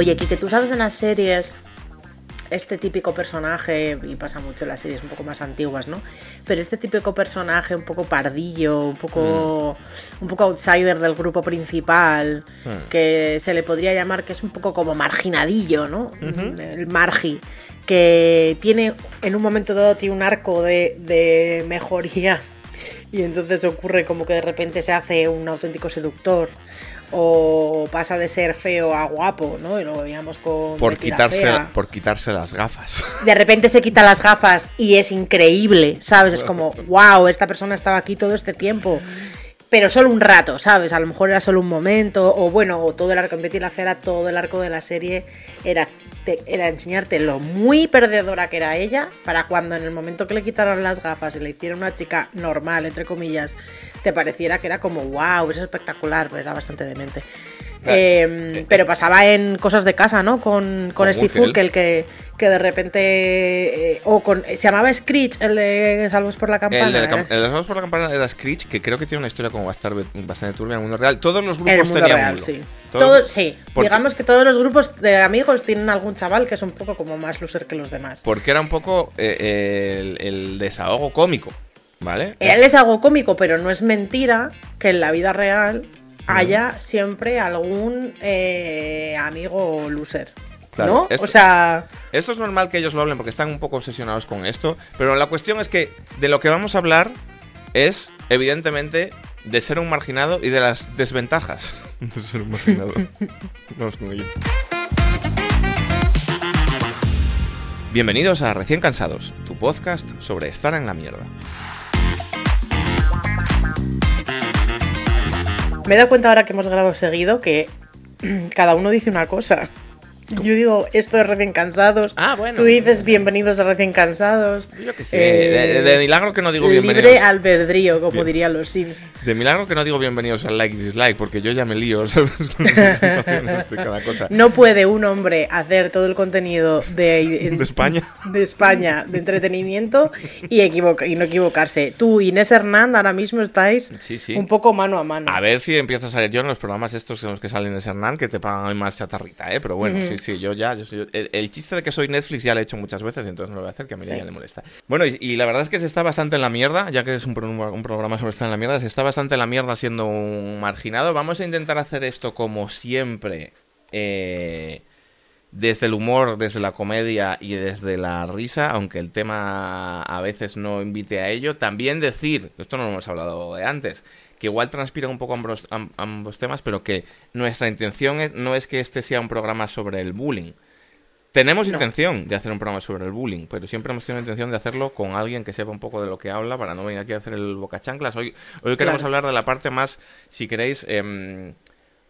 Oye, que tú sabes en las series este típico personaje, y pasa mucho en las series un poco más antiguas, ¿no? Pero este típico personaje un poco pardillo, un poco, un poco outsider del grupo principal, Hmm. que se le podría llamar que es un poco como marginadillo, ¿no? El margi, que tiene en un momento dado tiene un arco de, de mejoría y entonces ocurre como que de repente se hace un auténtico seductor. O pasa de ser feo a guapo, ¿no? Y lo veíamos con Por quitarse, Fea por quitarse las gafas. de repente se quita las gafas y es increíble, ¿sabes? Es como, wow, esta persona estaba aquí todo este tiempo. Pero solo un rato, ¿sabes? A lo mejor era solo un momento, o bueno, o todo el arco en Betty la Fea, todo el arco de la serie era, era enseñarte lo muy perdedora que era ella, para cuando en el momento que le quitaron las gafas y le hicieron una chica normal, entre comillas, te pareciera que era como, wow, es espectacular, pero era bastante demente. Eh, pero pasaba en cosas de casa, ¿no? Con, con Con Steve Urkel. Que, que de repente. eh, o con. Se llamaba Screech, el de Salvos por la Campana. El de, la ¿era? cam- el de Salvos por la campana era Screech, que creo que tiene una historia como bastante, bastante turbia en el mundo real. Todos los grupos el mundo tenían real, uno. sí. Todos- Todo- sí. Digamos que todos los grupos de amigos tienen algún chaval que es un poco como más loser que los demás. Porque era un poco eh, el, el desahogo cómico, ¿vale? Él es algo cómico, pero no es mentira que en la vida real haya siempre algún eh, amigo loser. Claro, ¿No? esto- O sea. Esto es normal que ellos lo hablen porque están un poco obsesionados con esto, pero la cuestión es que de lo que vamos a hablar es, evidentemente, de ser un marginado y de las desventajas de ser un marginado. Vamos con ello. Bienvenidos a Recién Cansados, tu podcast sobre estar en la mierda. Me he dado cuenta ahora que hemos grabado seguido que cada uno dice una cosa. Yo digo, esto es recién cansados. Ah, bueno. Tú dices bienvenidos a recién cansados. Yo qué sé, de, de milagro que no digo Libre bienvenidos. albedrío, como Bien. dirían los Sims. De milagro que no digo bienvenidos al like y dislike, porque yo ya me lío, ¿sabes? Cada cosa. No puede un hombre hacer todo el contenido de, De España. de España, de entretenimiento y, equivoca- y no equivocarse. Tú, Inés Hernán, ahora mismo estáis Sí, sí. un poco mano a mano. A ver si empiezo a salir yo en los programas estos en los que salen de Hernán, que te pagan más chatarrita, ¿eh? Pero bueno, sí, sí, yo ya. yo soy- el, el chiste de que soy Netflix ya lo he hecho muchas veces, entonces no lo voy a hacer, que a mí Sí. ya le molesta. Bueno, y, y la verdad es que se está bastante en la mierda, ya que es un, un programa sobre estar en la mierda, se está bastante en la mierda siendo un marginado. Vamos a intentar hacer esto como siempre. eh, desde el humor, desde la comedia y desde la risa, aunque el tema a veces no invite a ello. También decir, esto no lo hemos hablado de antes, que igual transpiran un poco ambos, am- ambos temas, pero que nuestra intención es- no es que este sea un programa sobre el bullying. Tenemos No. intención de hacer un programa sobre el bullying, pero siempre hemos tenido intención de hacerlo con alguien que sepa un poco de lo que habla para no venir aquí a hacer el bocachanclas. Hoy, hoy queremos Claro. hablar de la parte más, si queréis, em,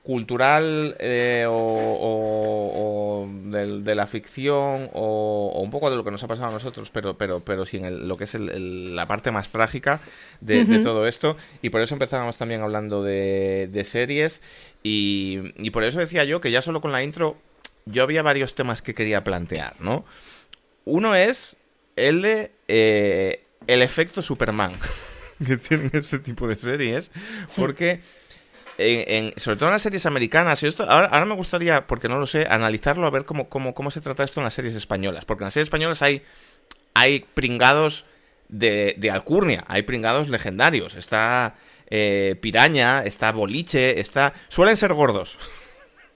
cultural eh, o, o- de, la ficción o, o un poco de lo que nos ha pasado a nosotros, pero, pero, pero sin el- lo que es el- el- la parte más trágica de, todo esto. Y por eso empezábamos también hablando de, de series. Y, y por eso decía yo que ya solo con la intro yo había varios temas que quería plantear, ¿no? Uno es el de eh, el efecto Superman que tienen este tipo de series, porque en, en- sobre todo en las series americanas, y esto ahora, ahora me gustaría, porque no lo sé, analizarlo a ver cómo, cómo, cómo se trata esto en las series españolas, porque en las series españolas hay, hay pringados de, de alcurnia, hay pringados legendarios, está eh, Piraña, está Boliche, está... suelen ser gordos.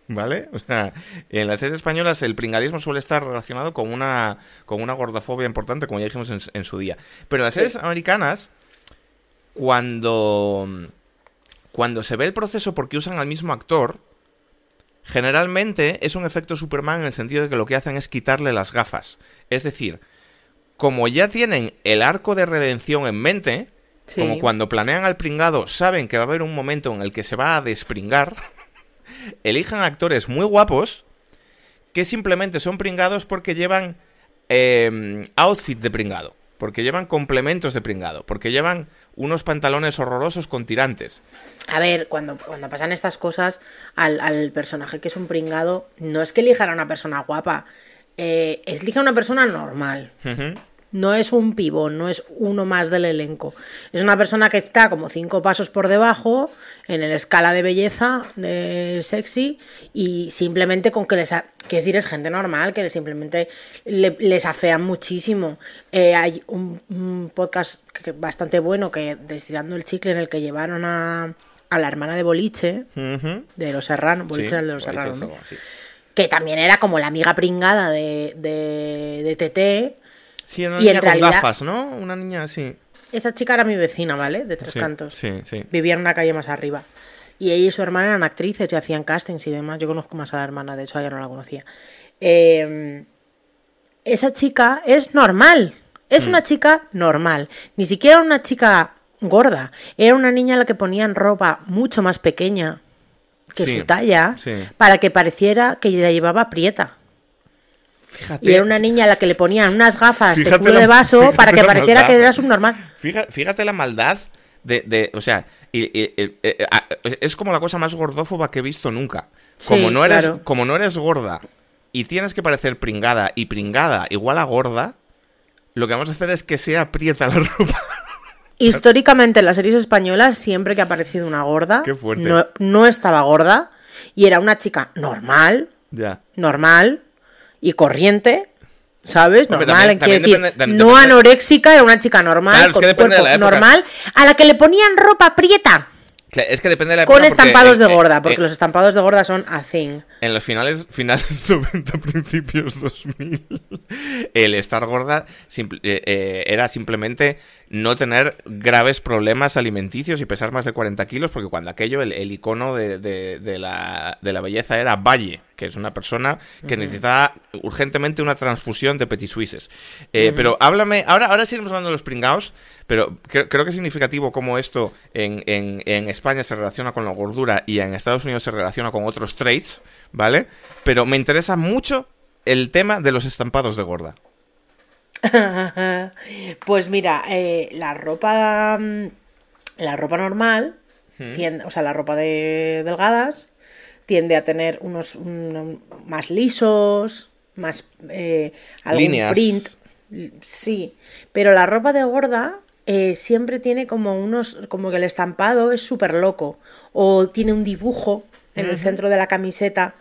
¿Vale? O sea, en las series españolas el pringadismo suele estar relacionado con una, con una gordofobia importante, como ya dijimos en, en su día. Pero en las series americanas, cuando, cuando se ve el proceso porque usan al mismo actor, generalmente es un efecto Superman en el sentido de que lo que hacen es quitarle las gafas. Es decir, como ya tienen el arco de redención en mente, Sí. como cuando planean al pringado, saben que va a haber un momento en el que se va a despringar, elijan actores muy guapos que simplemente son pringados porque llevan eh, outfit de pringado, porque llevan complementos de pringado, porque llevan unos pantalones horrorosos con tirantes. A ver, cuando, cuando pasan estas cosas, al, al personaje que es un pringado, no es que elijan a una persona guapa, eh, elijan a una persona normal. No es un pibón, no es uno más del elenco. Es una persona que está como cinco pasos por debajo en la escala de belleza de sexy y simplemente con que les... Ha... Quiero decir, es gente normal que simplemente le- les afean muchísimo. Eh, hay un, un podcast que- bastante bueno que Destirando el Chicle en el que llevaron a, a la hermana de Boliche, de Los Serranos, Boliche Sí, era el de Los Serranos, que también era como la amiga pringada de, de, de TT. Sí, era una Y niña con realidad- gafas, ¿no? Una niña así. Esa chica era mi vecina, ¿vale? De Tres Sí, Cantos. sí, sí. Vivía en una calle más arriba. Y ella y su hermana eran actrices y hacían castings y demás. Yo conozco más a la hermana, de hecho, ella no la conocía. Eh, esa chica es normal. Mm. Es una chica normal. Ni siquiera una chica gorda. Era una niña a la que ponían ropa mucho más pequeña que Sí, su talla sí. para que pareciera que la llevaba prieta. Fíjate. Y era una niña a la que le ponían unas gafas de Fíjate culo la- de vaso fíjate para que pareciera maldad. que era subnormal. Fija- Fíjate la maldad de, de- o sea, y- y- y- eh, ah, es como la cosa más gordófoba que he visto nunca. Como, Sí, no eres, claro. como no eres gorda y tienes que parecer pringada y pringada igual a gorda, lo que vamos a hacer es que sea aprieta la ropa. Históricamente en las series españolas, siempre que ha aparecido una gorda, Qué fuerte. No, no estaba gorda y era una chica normal, ya. normal y corriente. ¿Sabes? Normal, también- también decir, depende- también no depende- anoréxica, era una chica normal, Claro, es con que cuerpo normal, a la que le ponían ropa prieta, Es que depende de la época con estampados de gorda, porque los estampados de gorda son a thing. En los finales, finales 90, principios 2000, el estar gorda simple- eh, eh, era simplemente no tener graves problemas alimenticios y pesar más de 40 kilos, porque cuando aquello, el, el icono de, de- de la, de la belleza era Valle, que es una persona que necesitaba urgentemente una transfusión de petit suisses. Eh, Pero háblame, ahora, ahora seguimos hablando de los pringaos, pero creo, creo que es significativo cómo esto en, en- en España se relaciona con la gordura y en Estados Unidos se relaciona con otros traits, ¿vale? Pero me interesa mucho el tema de los estampados de gorda. pues mira, eh, la ropa. mm, La ropa normal, tiende- o sea, la ropa de delgadas, tiende a tener unos un- más lisos, más. eh, algún Líneas. print. Sí, pero la ropa de gorda. eh, siempre tiene como unos, como que el estampado es súper loco, o tiene un dibujo en el centro de la camiseta.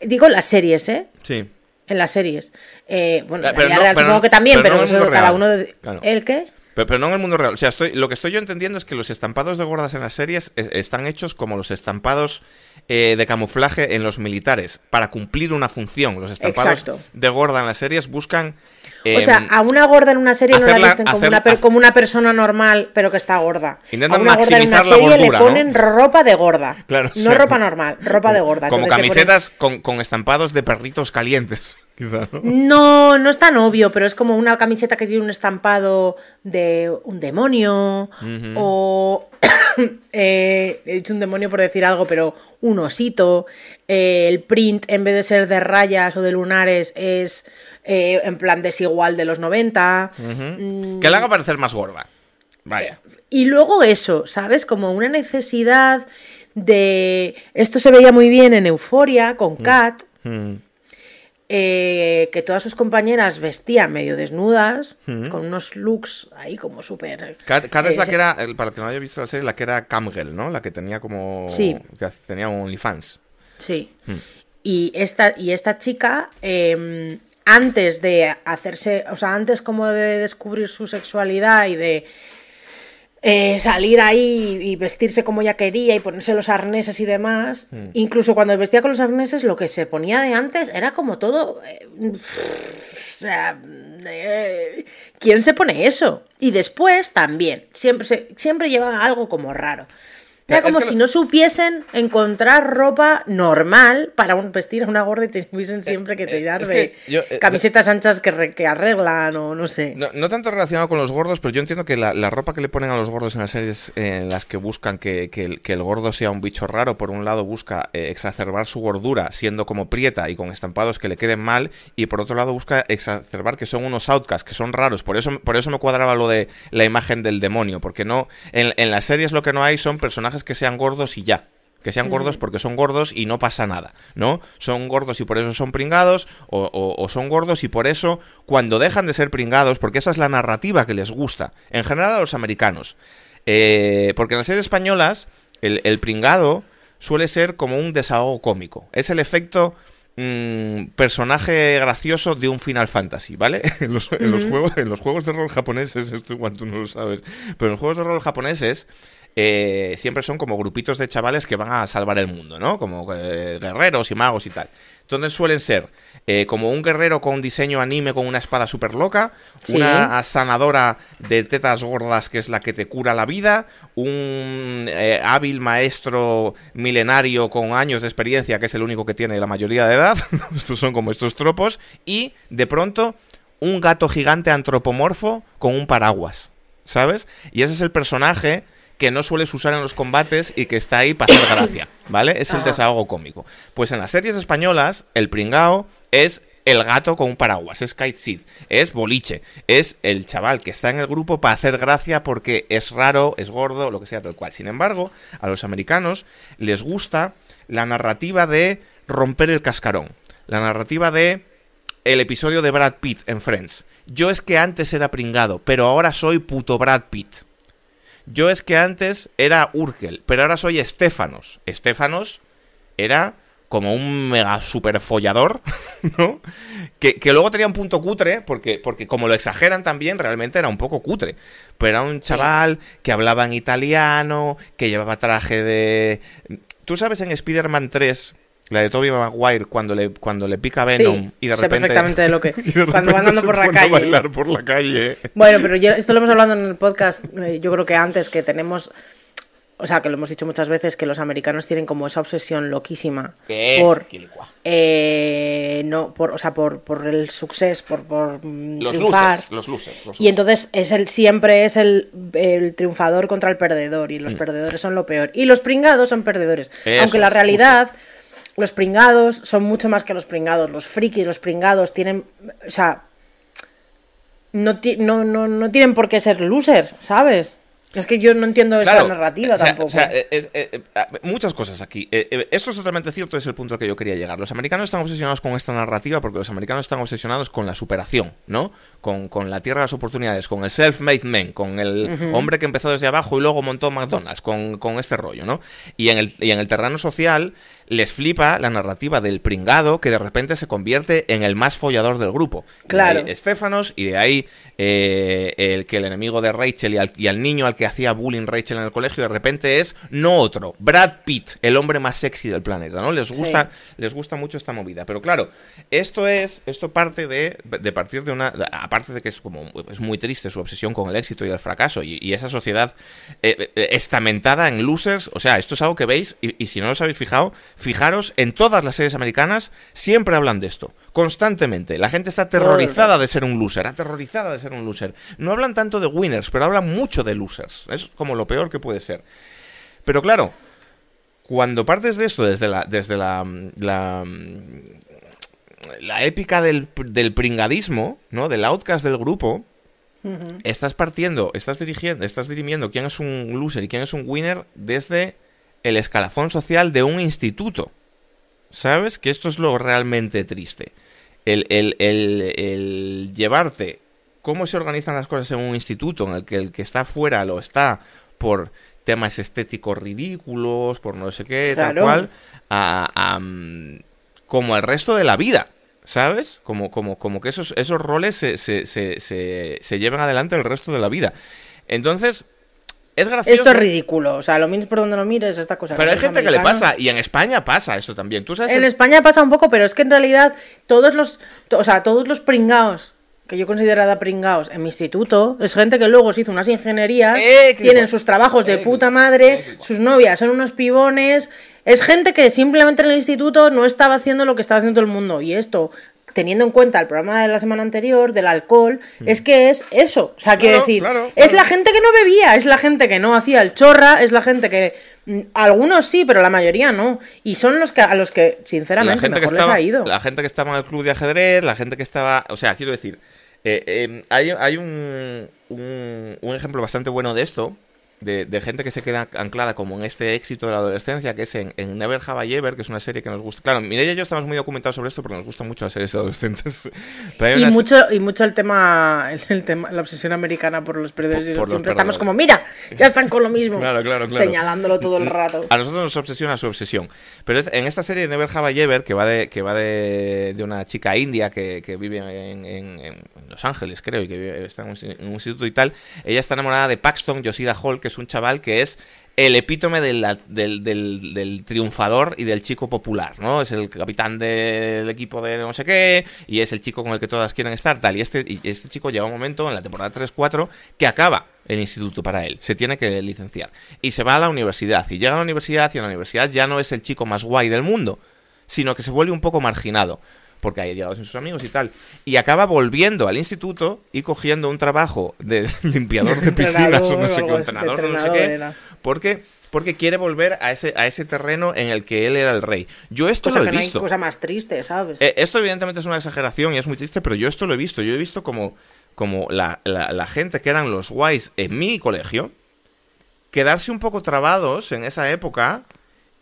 Digo en las series, ¿eh? Sí. En las series. Eh, bueno, en la pero vida no- real pero supongo no- que también, pero no cada real. uno. de- Claro. ¿El qué? Pero, pero no en el mundo real. O sea, estoy, lo que estoy yo entendiendo es que los estampados de gordas en las series eh, están hechos como los estampados eh, de camuflaje en los militares, para cumplir una función. Los estampados Exacto. de gorda en las series buscan... o sea, em, a una gorda en una serie no la visten como, hacer- una, como una persona normal, pero que está gorda. Intentan a una gorda en una serie gordura, le ¿no? ponen ropa de gorda. Claro, no sea, ropa normal, ropa de gorda. Como Entonces le ponen- camisetas con, con estampados de perritos calientes, quizá, ¿no? No, no es tan obvio, pero es como una camiseta que tiene un estampado de un demonio o... eh, he dicho un demonio por decir algo, pero un osito. eh, el print, en vez de ser de rayas o de lunares, es eh, en plan desigual de los 90. Mm, Que la haga parecer más gorda. Vaya. y luego eso, ¿sabes? Como una necesidad de... Esto se veía muy bien en Euforia con Kat, Mm. Eh, que todas sus compañeras vestían medio desnudas, con unos looks ahí como súper... Kat, Kat es eh, la se- que era, para el que no haya visto la serie, la que era Camgirl, ¿no? La que tenía como... Sí. Que tenía OnlyFans. Sí. Y esta, y esta chica, eh, antes de hacerse, o sea, antes como de descubrir su sexualidad y de eh, salir ahí y vestirse como ella quería y ponerse los arneses y demás, incluso cuando vestía con los arneses, lo que se ponía de antes era como todo... eh, o sea, eh, ¿quién se pone eso? Y después también, siempre, se, siempre llevaba algo como raro. Era es como que si no supiesen encontrar ropa normal para un, vestir a una gorda y tuviesen siempre que tirar de que yo, eh, camisetas anchas que, re- que arreglan o no sé. No, no tanto relacionado con los gordos, pero yo entiendo que la, la ropa que le ponen a los gordos en las series eh, en las que buscan que, que el, que el gordo sea un bicho raro, por un lado busca eh, exacerbar su gordura siendo como prieta y con estampados que le queden mal, y por otro lado busca exacerbar que son unos outcasts, que son raros. Por eso, por eso me cuadraba lo de la imagen del demonio, porque no en, en las series lo que no hay son personajes que sean gordos y ya. Que sean gordos porque son gordos y no pasa nada, ¿no? Son gordos y por eso son pringados, o, son gordos y por eso, cuando dejan de ser pringados, porque esa es la narrativa que les gusta, en general a los americanos. Eh, porque en las series españolas, el, el pringado suele ser como un desahogo cómico. Es el efecto Mm, personaje gracioso de un Final Fantasy, ¿vale? en, los, juegos, en los juegos de rol japoneses, esto igual tú no lo sabes, pero en los juegos de rol japoneses eh, siempre son como grupitos de chavales que van a salvar el mundo, ¿no? Como eh, guerreros y magos y tal. Entonces suelen ser eh, como un guerrero con diseño anime con una espada súper loca, una sanadora de tetas gordas que es la que te cura la vida, un hábil maestro milenario con años de experiencia que es el único que tiene la mayoría de edad, estos son como estos tropos, y de pronto un gato gigante antropomorfo con un paraguas, ¿sabes? Y ese es el personaje que no sueles usar en los combates y que está ahí para hacer gracia, ¿vale? Es el desahogo cómico. Pues en las series españolas, el pringao es el gato con un paraguas, es Kite Seed, es boliche, es el chaval que está en el grupo para hacer gracia porque es raro, es gordo, lo que sea, tal cual. Sin embargo, a los americanos les gusta la narrativa de romper el cascarón, la narrativa de el episodio de Brad Pitt en Friends. Yo es que antes era pringado, pero ahora soy puto Brad Pitt. Yo es que antes era Urkel, pero ahora soy Estefanos. Estefanos era como un mega super follador, ¿no? Que, luego tenía un punto cutre, porque, porque como lo exageran también, realmente era un poco cutre. Pero era un chaval que hablaba en italiano, que llevaba traje de... Tú sabes en Spider-Man 3 la de Toby Maguire cuando le, cuando le pica Venom y de repente. perfectamente de lo que. cuando va andando por la calle. bailar por la calle. Bueno, pero esto lo hemos hablado en el podcast, eh, yo creo que antes, que tenemos. O sea, que lo hemos dicho muchas veces, que los americanos tienen como esa obsesión loquísima por. Eh, no, por, o sea, por, por el suceso, por, por mm, los triunfar. los losers, Y entonces es el, siempre es el, el, triunfador contra el perdedor, y los mm. perdedores son lo peor. Y los pringados son perdedores. Aunque la realidad los pringados son mucho más que los pringados. Los frikis, los pringados tienen. O sea. No, no, no, no tienen por qué ser losers, ¿sabes? Es que yo no entiendo esa narrativa tampoco. O sea, eh, eh, eh, muchas cosas aquí. esto es totalmente cierto, es el punto al que yo quería llegar. Los americanos están obsesionados con esta narrativa porque los americanos están obsesionados con la superación, ¿no? Con, la tierra de las oportunidades, con el self-made man, con el hombre que empezó desde abajo y luego montó McDonald's, con, con este rollo, ¿no? Y en el, y en el terreno social les flipa la narrativa del pringado que de repente se convierte en el más follador del grupo. Claro. Estefanos, y de ahí eh, el que el enemigo de Rachel y al, niño al que hacía bullying Rachel en el colegio de repente es no otro, Brad Pitt, el hombre más sexy del planeta, ¿no? Les gusta, les gusta mucho esta movida. Pero claro, esto es, esto parte de, de partir de una, aparte de que es como, es muy triste su obsesión con el éxito y el fracaso y, esa sociedad eh, eh, estamentada en losers, o sea, esto es algo que veis y, y si no os habéis fijado, Fijaros, en todas las series americanas siempre hablan de esto, constantemente. La gente está aterrorizada de ser un loser, aterrorizada de ser un loser. No hablan tanto de winners, pero hablan mucho de losers. Es como lo peor que puede ser. Pero claro, cuando partes de esto desde la, desde la, la, la épica del, del, pringadismo, ¿no? Del outcast del grupo, estás partiendo, estás dirigiendo, estás dirimiendo quién es un loser y quién es un winner desde el escalafón social de un instituto. ¿Sabes? Que esto es lo realmente triste. El, el, llevarte cómo se organizan las cosas en un instituto en el que el que está fuera lo está por temas estéticos ridículos, por no sé qué, tal cual, a, mm, como el resto de la vida. ¿Sabes? Como, como, como que esos, esos roles se, se, se, se, lleven adelante el resto de la vida. Entonces, es gracioso. Esto es ridículo. O sea, lo mires por donde lo mires, esta cosa. Pero hay gente que le pasa. Y en España pasa eso también. ¿Tú sabes en España pasa un poco, pero es que en realidad todos los. O sea, todos los pringaos que yo considerada pringaos en mi instituto, es gente que luego se hizo unas ingenierías, eh, tienen sus trabajos de puta madre, sus novias son unos pibones, es gente que simplemente en el instituto no estaba haciendo lo que estaba haciendo todo el mundo. Y esto teniendo en cuenta el programa de la semana anterior del alcohol, mm. es que es eso. O sea, quiero decir, es la gente que no bebía, es la gente que no hacía el chorra, es la gente que. Mm, algunos sí, pero la mayoría no. Y son los que a los que, sinceramente, mejor les ha ido. La gente que estaba en el club de ajedrez, la gente que estaba. O sea, quiero decir. Eh, eh, hay, hay un, un, ejemplo bastante bueno de esto de, gente que se queda anclada como en este éxito de la adolescencia, que es en, Never Have I Ever, que es una serie que nos gusta. Claro, Mireia y yo estamos muy documentados sobre esto porque nos gustan mucho las series adolescentes. y, mucho, y mucho el tema, el, tema, la obsesión americana por los perdedores. Por, siempre estamos como, mira, ya están con lo mismo. claro, claro, Señalándolo todo el rato. A nosotros nos obsesiona su obsesión. Pero en esta serie Never Have I Ever, que va de, que va de, una chica india que, vive en, Los Ángeles, creo, y que está en un, instituto y tal, ella está enamorada de Paxton Yoshida Hall, que es un chaval que es el epítome del, del, triunfador y del chico popular, ¿no? Es el capitán del equipo de no sé qué y es el chico con el que todas quieren estar, tal. Y este, y este chico llega un momento en la temporada 3-4 que acaba el instituto para él, se tiene que licenciar. Y se va a la universidad, y llega a la universidad y en la universidad ya no es el chico más guay del mundo, sino que se vuelve un poco marginado porque hay llegado sin sus amigos y tal. Y acaba volviendo al instituto y cogiendo un trabajo de limpiador de piscinas o no sé qué, entrenador, no sé qué, porque porque quiere volver a ese, a ese terreno en el que él era el rey. Yo esto lo he que visto. No hay cosa más triste, ¿sabes? Eh, esto evidentemente es una exageración y es muy triste, pero yo esto lo he visto. Yo he visto como, como la, la gente que eran los guays en mi colegio quedarse un poco trabados en esa época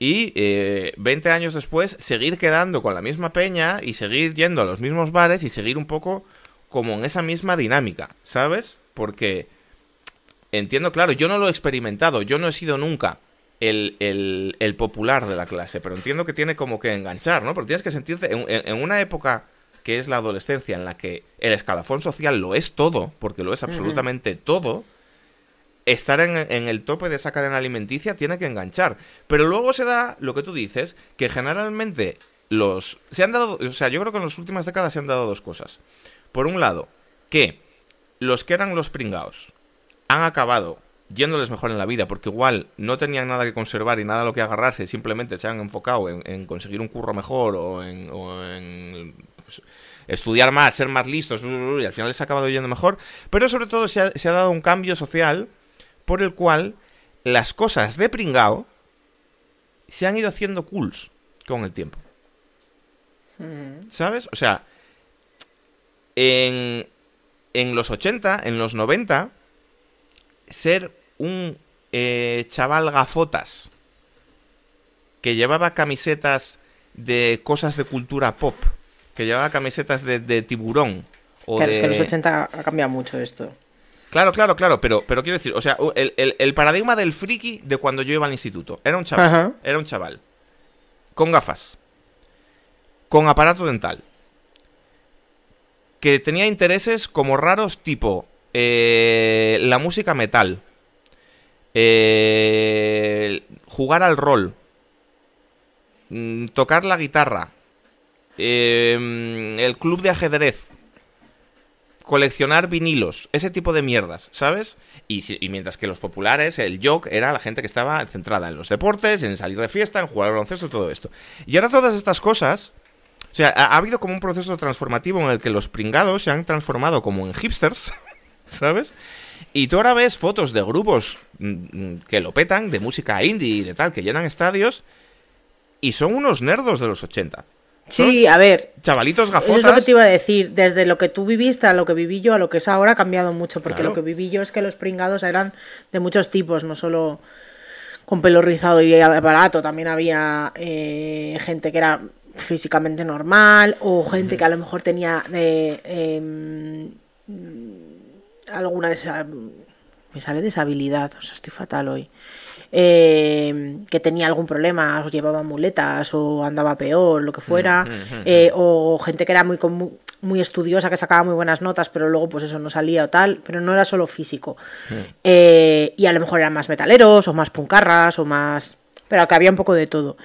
y eh, 20 años después seguir quedando con la misma peña y seguir yendo a los mismos bares y seguir un poco como en esa misma dinámica, ¿sabes? Porque entiendo, claro, yo no lo he experimentado, yo no he sido nunca el, el, popular de la clase, pero entiendo que tiene como que enganchar, ¿no? Porque tienes que sentirte en, en una época que es la adolescencia, en la que el escalafón social lo es todo, porque lo es absolutamente todo, estar en, el tope de esa cadena alimenticia tiene que enganchar. Pero luego se da lo que tú dices, que generalmente los... Se han dado... O sea, yo creo que en las últimas décadas se han dado dos cosas. Por un lado, que los que eran los pringaos han acabado yéndoles mejor en la vida, porque igual no tenían nada que conservar y nada a lo que agarrarse, simplemente se han enfocado en, conseguir un curro mejor o en, pues, estudiar más, ser más listos, y al final les ha acabado yendo mejor, pero sobre todo se ha dado un cambio social por el cual las cosas de pringao se han ido haciendo cools con el tiempo. ¿Sabes? O sea, en, en los 80, en los 90, ser un eh, chaval gafotas que llevaba camisetas de cosas de cultura pop, que llevaba camisetas de, tiburón. O claro, es que en los 80 ha cambiado mucho esto. Claro, claro, claro, pero, pero quiero decir, o sea, el, paradigma del friki de cuando yo iba al instituto. Era un chaval, era un chaval. Con gafas. Con aparato dental. Que tenía intereses como raros tipo eh, la música metal. Eh, jugar al rol. Mm, tocar la guitarra. Eh, el club de ajedrez coleccionar vinilos, ese tipo de mierdas, ¿sabes? Y, mientras que los populares, el jock, era la gente que estaba centrada en los deportes, en salir de fiesta, en jugar al baloncesto, todo esto. Y ahora todas estas cosas... O sea, ha, habido como un proceso transformativo en el que los pringados se han transformado como en hipsters, ¿sabes? Y tú ahora ves fotos de grupos mm, mm, que lo petan, de música indie y de tal, que llenan estadios, y son unos nerdos de los 80. Sí, a ver. Chavalitos gafotas. Eso es lo que te iba a decir. Desde lo que tú viviste a lo que viví yo a lo que es ahora ha cambiado mucho. Porque lo que viví yo es que los pringados eran de muchos tipos, no solo con pelo rizado y barato. También había eh, gente que era físicamente normal o gente que a lo mejor tenía de, em, alguna de esas me sale deshabilidad, o sea, estoy fatal hoy. Eh, que tenía algún problema, o llevaba muletas, o andaba peor, lo que fuera. Mm, mm, mm, eh, o gente que era muy, muy estudiosa, que sacaba muy buenas notas, pero luego pues eso no salía o tal, pero no era solo físico. Eh, y a lo mejor eran más metaleros, o más puncarras, o más... Pero que había un poco de todo.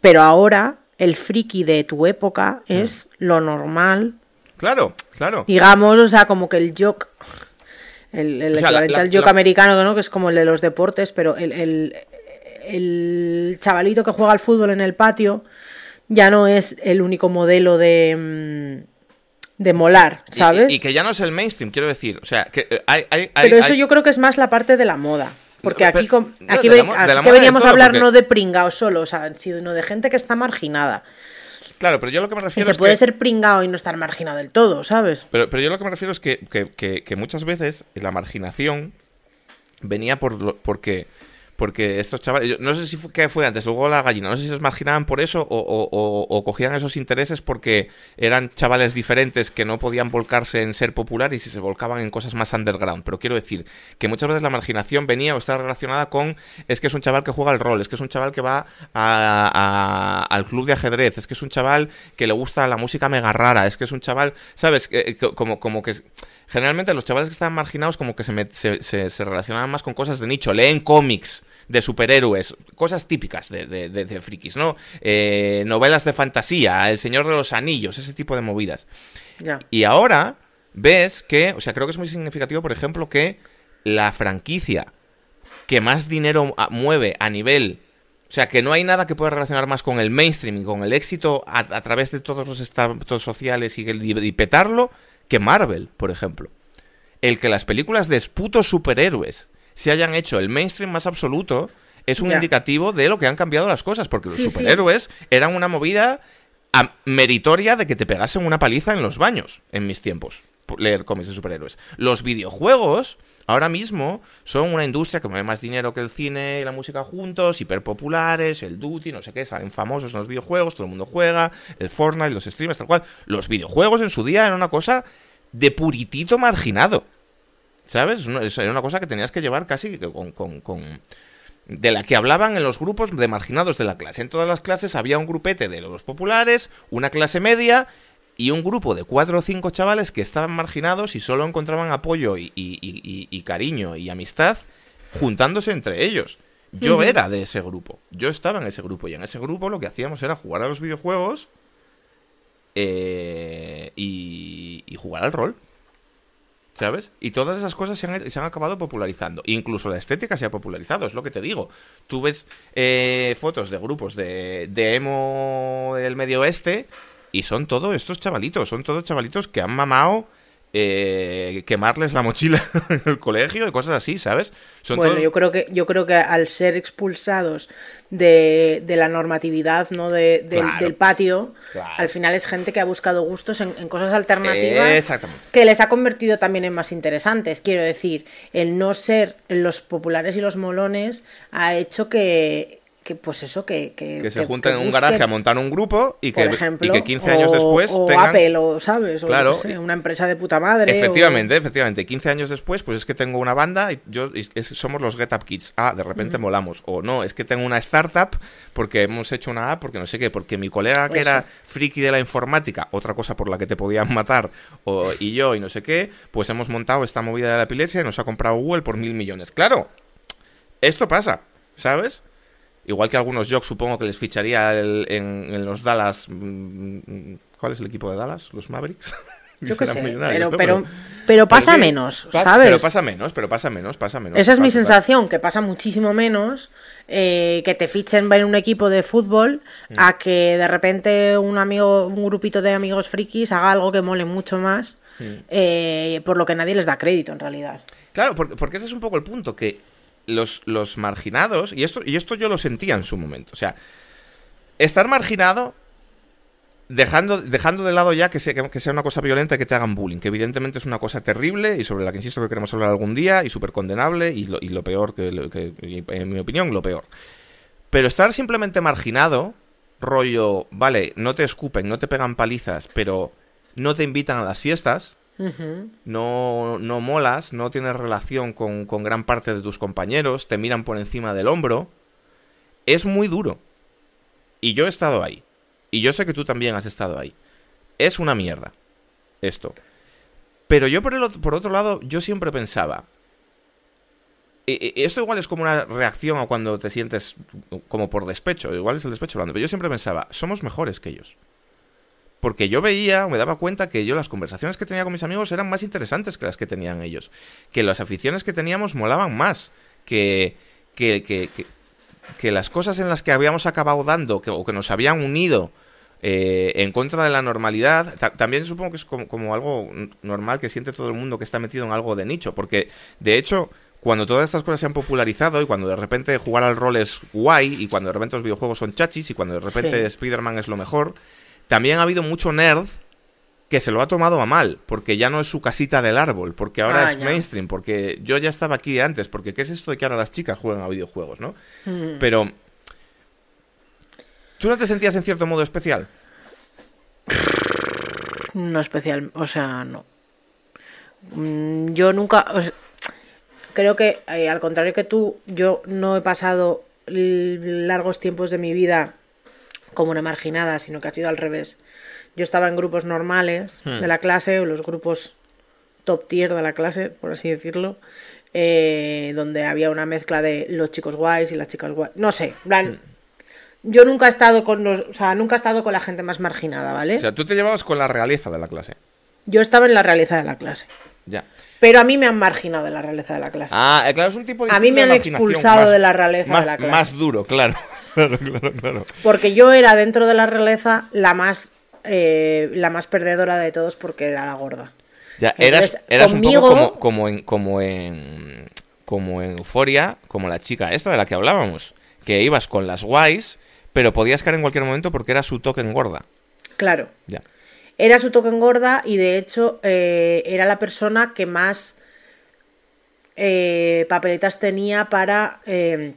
Pero ahora el friki de tu época es lo normal. Claro, claro. Digamos, o sea, como que el jock el, el equivalente al yoke americano, ¿no? que es como el de los deportes, pero el, el, chavalito que juega al fútbol en el patio ya no es el único modelo de, mm, de molar, ¿sabes? Y, que ya no es el mainstream, quiero decir. O sea, que eh, hay, Pero eso yo creo que es más la parte de la moda. Porque aquí, aquí, veníamos a hablar no de pringao solo, o sea, sino de gente que está marginada. Claro, pero yo lo que me refiero y se puede ser pringado y no estar marginado del todo, ¿sabes? Pero, pero yo lo que me refiero es que, muchas veces la marginación venía por porque porque estos chavales, no sé si fue, qué fue antes, luego la gallina, no sé si los marginaban por eso o, cogían esos intereses porque eran chavales diferentes que no podían volcarse en ser popular y si se volcaban en cosas más underground. Pero quiero decir que muchas veces la marginación venía o estaba relacionada con es que es un chaval que juega el rol, es que es un chaval que va al club de ajedrez, es que es un chaval que le gusta la música mega rara, es que es un chaval, ¿sabes? Como, como que generalmente los chavales que estaban marginados como que se, se, se relacionaban más con cosas de nicho, leen cómics de superhéroes, cosas típicas de, de, frikis, ¿no? Eh, novelas de fantasía, El Señor de los Anillos, ese tipo de movidas. Y ahora ves que, o sea, creo que es muy significativo, por ejemplo, que la franquicia que más dinero mueve a nivel o sea, que no hay nada que pueda relacionar más con el mainstream y con el éxito a, través de todos los estados sociales y, y, petarlo que Marvel, por ejemplo. El que las películas de putos superhéroes se hayan hecho el mainstream más absoluto es un indicativo de lo que han cambiado las cosas, porque los superhéroes eran una movida meritoria de que te pegasen una paliza en los baños en mis tiempos, leer cómics de superhéroes. Los videojuegos ahora mismo son una industria que mueve más dinero que el cine y la música juntos, hiperpopulares, el duty, no sé qué, salen famosos en los videojuegos, todo el mundo juega, el Fortnite, los streamers, tal cual. Los videojuegos en su día eran una cosa de puritito marginado. ¿Sabes? Era una cosa que tenías que llevar casi con, con, de la que hablaban en los grupos de marginados de la clase. En todas las clases había un grupete de los populares, una clase media y un grupo de cuatro o cinco chavales que estaban marginados y solo encontraban apoyo y, cariño y amistad juntándose entre ellos. Yo era de ese grupo, yo estaba en ese grupo y en ese grupo lo que hacíamos era jugar a los videojuegos eh, y jugar al rol. ¿Sabes? Y todas esas cosas se han, acabado popularizando. Incluso la estética se ha popularizado, es lo que te digo. Tú ves eh, fotos de grupos de, de emo del medio oeste y son todos estos chavalitos, son todos chavalitos que han mamado eh, quemarles la mochila en el colegio y cosas así, ¿sabes? bueno, yo creo que yo creo que al ser expulsados de, la normatividad, ¿no? De, del patio, al final es gente que ha buscado gustos en, cosas alternativas que les ha convertido también en más interesantes. Quiero decir, el no ser los populares y los molones ha hecho que que pues eso, que... Que, se junten en un garaje a montar un grupo y que, y que 15 años después o Apple, o, ¿sabes? claro. una empresa de puta madre. Efectivamente, efectivamente. 15 años después, pues es que tengo una banda y yo somos los Get Up Kids. Ah, de repente molamos. O no, es que tengo una startup porque hemos hecho una app, porque no sé qué, porque mi colega que era friki de la informática, otra cosa por la que te podían matar, o, y yo y no sé qué, pues hemos montado esta movida de la epilepsia y nos ha comprado Google por mil millones. Claro, esto pasa, ¿sabes? Igual que algunos jokes supongo que les ficharía en, los Dallas. Mm, ¿Cuál es el equipo de Dallas? ¿Los Mavericks? Yo qué sé, pero, pero, pasa menos, ¿sabes? Pero pasa menos, pero pasa menos, pasa menos. Esa es mi sensación, que pasa muchísimo menos eh, que te fichen en un equipo de fútbol mm. a que de repente un amigo, un grupito de amigos frikis haga algo que mole mucho más, mm. eh, por lo que nadie les da crédito en realidad. Claro, porque, porque ese es un poco el punto, que los, los marginados, y esto, y esto yo lo sentía en su momento, o sea, estar marginado dejando, dejando de lado ya que sea, que sea una cosa violenta que te hagan bullying, que evidentemente es una cosa terrible y sobre la que insisto que queremos hablar algún día y súper condenable y lo, y lo peor, que, en mi opinión, lo peor. Pero estar simplemente marginado, rollo, vale, no te escupen, no te pegan palizas, pero no te invitan a las fiestas, no, no molas, no tienes relación con, con gran parte de tus compañeros, te miran por encima del hombro. Es muy duro. Y yo he estado ahí. Y yo sé que tú también has estado ahí. Es una mierda. Esto. Pero yo por, el, por otro lado, yo siempre pensaba. E, e, esto igual es como una reacción a cuando te sientes como por despecho. Igual es el despecho hablando. Pero yo siempre pensaba, somos mejores que ellos. Porque yo veía, me daba cuenta que yo las conversaciones que tenía con mis amigos eran más interesantes que las que tenían ellos. Que las aficiones que teníamos molaban más. Que, que, que, que, las cosas en las que habíamos acabado dando que, o que nos habían unido eh, en contra de la normalidad, también supongo que es como, como algo normal que siente todo el mundo que está metido en algo de nicho. Porque, de hecho, cuando todas estas cosas se han popularizado y cuando de repente jugar al rol es guay y cuando de repente los videojuegos son chachis y cuando de repente Spider-Man es lo mejor, también ha habido mucho nerd que se lo ha tomado a mal, porque ya no es su casita del árbol, porque ahora Ah, es ya. mainstream, porque yo ya estaba aquí antes, porque ¿qué es esto de que ahora las chicas juegan a videojuegos, no? Mm. Pero... ¿Tú no te sentías en cierto modo especial? No especial, o sea, no. Mm, Yo nunca, o sea, creo que eh, al contrario que tú, yo no he pasado largos tiempos de mi vida como una marginada, sino que ha sido al revés. Yo estaba en grupos normales Hmm. de la clase, o los grupos top tier de la clase, por así decirlo, eh, donde había una mezcla de los chicos guays y las chicas guays. No sé, plan, yo nunca he estado con los, o sea, nunca he estado con la gente más marginada, ¿vale? O sea, tú te llevabas con la realeza de la clase. Yo estaba en la realeza de la clase. Ya. Pero a mí me han marginado de la realeza de la clase. Ah, eh, claro, es un tipo de A mí me han expulsado más- de la realeza más, de la clase. Más duro, claro. Claro, claro, claro. Porque yo era dentro de la realeza la más eh, la más perdedora de todos porque era la gorda. Ya, eras, Entonces, eras conmigo- un poco como, como en como en como en Euforia, como la chica esta de la que hablábamos, que ibas con las guays, pero podías caer en cualquier momento porque era su token gorda. Claro. Ya. Era su token gorda y de hecho eh, era la persona que más eh, papeletas tenía para eh,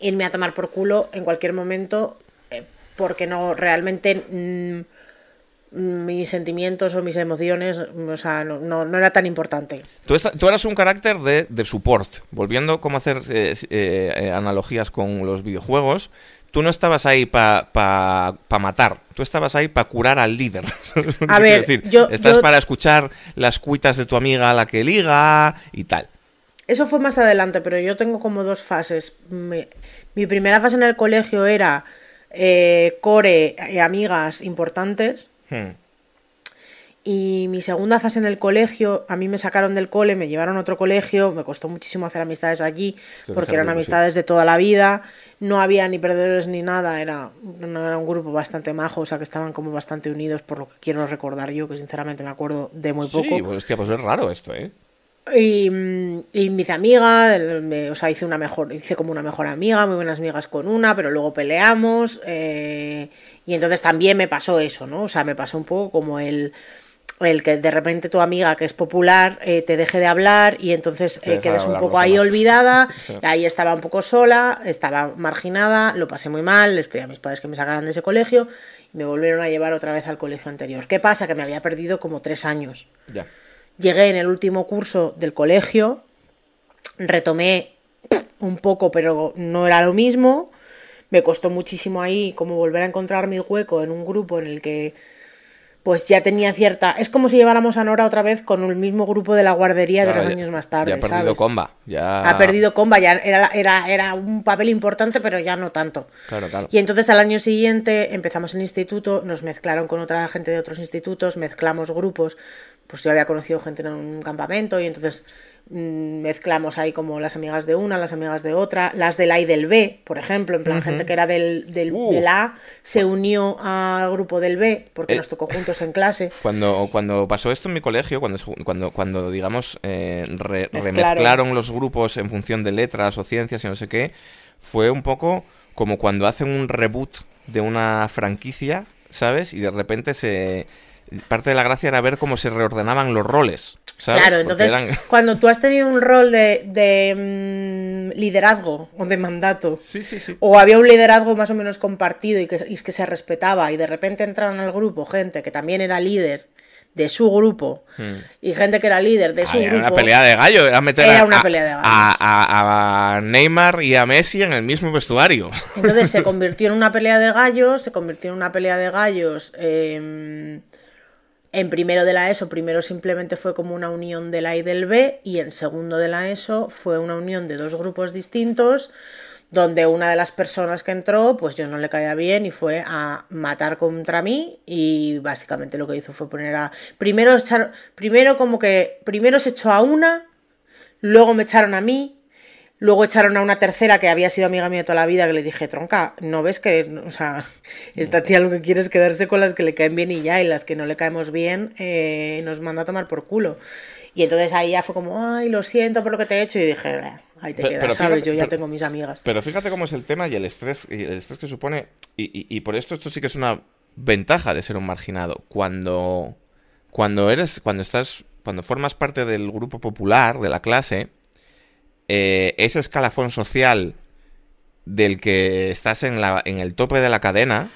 irme a tomar por culo en cualquier momento eh, porque no realmente mm, mis sentimientos o mis emociones o sea no, no, no era tan importante Tú, esta- tú eras un carácter de, de support, volviendo como hacer eh, eh, eh, analogías con los videojuegos. Tú no estabas ahí para pa, pa matar, tú estabas ahí para curar al líder. ¿sabes lo que A ver, decir? yo- Estás yo- para escuchar las cuitas de tu amiga a la que liga y tal. Eso fue más adelante, pero yo tengo como dos fases. Mi, mi primera fase en el colegio era eh, core, eh, amigas importantes. Hmm. Y mi segunda fase en el colegio, a mí me sacaron del cole, me llevaron a otro colegio, me costó muchísimo hacer amistades allí, porque eran sí. amistades de toda la vida, no había ni perdedores ni nada, era, un grupo bastante majo, o sea que estaban como bastante unidos, por lo que quiero recordar yo, que sinceramente me acuerdo de muy poco. Sí, pues hostia, pues es raro esto, ¿eh? Y, y me hice amiga, el- me- o sea, hice una mejor, hice como una mejor amiga, muy buenas amigas con una, pero luego peleamos. eh, y entonces también me pasó eso, ¿no? O sea, me pasó un poco como el, el que de repente tu amiga que es popular eh, te deje de hablar y entonces eh, quedes un poco ahí olvidada. Sí. Ahí estaba un poco sola, estaba marginada, lo pasé muy mal, les pedí a mis padres que me sacaran de ese colegio y me volvieron a llevar otra vez al colegio anterior. ¿Qué pasa? Que me había perdido como tres años. Ya. Llegué en el último curso del colegio, retomé un poco, pero no era lo mismo. Me costó muchísimo ahí como volver a encontrar mi hueco en un grupo en el que pues ya tenía cierta... Es como si lleváramos a Nora otra vez con el mismo grupo de la guardería Claro, tres ya- años más tarde. Ya ha perdido ¿sabes? comba. Ya... Ha perdido comba, ya era, era, era un papel importante, pero ya no tanto. Claro, claro. Y entonces al año siguiente empezamos el instituto, nos mezclaron con otra gente de otros institutos, mezclamos grupos. Pues yo había conocido gente en un campamento y entonces mm, mezclamos ahí como las amigas de una, las amigas de otra, las del A y del B, por ejemplo, en plan gente que era del, del, A se unió al grupo del B porque Eh. nos tocó juntos en clase. Cuando, cuando pasó esto en mi colegio, cuando, cuando, cuando digamos, eh, re- Mezclaron. remezclaron los grupos en función de letras o ciencias y no sé qué, fue un poco como cuando hacen un reboot de una franquicia, ¿sabes? Y de repente se... Parte de la gracia era ver cómo se reordenaban los roles, ¿sabes? Claro, entonces eran- cuando tú has tenido un rol de, de, mm, liderazgo o de mandato, Sí, sí, sí. o había un liderazgo más o menos compartido y que, y que se respetaba y de repente entraron al grupo gente que también era líder de su grupo y gente que era líder de su Ah, era grupo. una pelea de gallo, era meter Era a- una pelea de a, a- a Neymar y a Messi en el mismo vestuario. Entonces se convirtió en una pelea de gallos, se convirtió en una pelea de gallos eh, en primero de la ESO, primero simplemente fue como una unión del A y del B, y en segundo de la ESO fue una unión de dos grupos distintos, donde una de las personas que entró, pues yo no le caía bien y fue a matar contra mí y básicamente lo que hizo fue poner a... Primero, echar, primero como que, primero se echó a una, luego me echaron a mí, Luego echaron a una tercera que había sido amiga mía toda la vida, que le dije, tronca, ¿no ves que, o sea, esta tía lo que quiere es quedarse con las que le caen bien y ya, y las que no le caemos bien eh, nos manda a tomar por culo? Y entonces ahí ya fue como, ay, lo siento por lo que te he hecho, y dije, "Eh, ahí te Pero- quedas, pero ¿sabes? fíjate- Yo ya pero- tengo mis amigas. Pero fíjate cómo es el tema y el estrés, y el estrés que supone. Y, y- y por esto esto sí que es una ventaja de ser un marginado. Cuando cuando eres, cuando estás, cuando formas parte del grupo popular, de la clase, eh, ese escalafón social del que estás en, la, en el tope de la cadena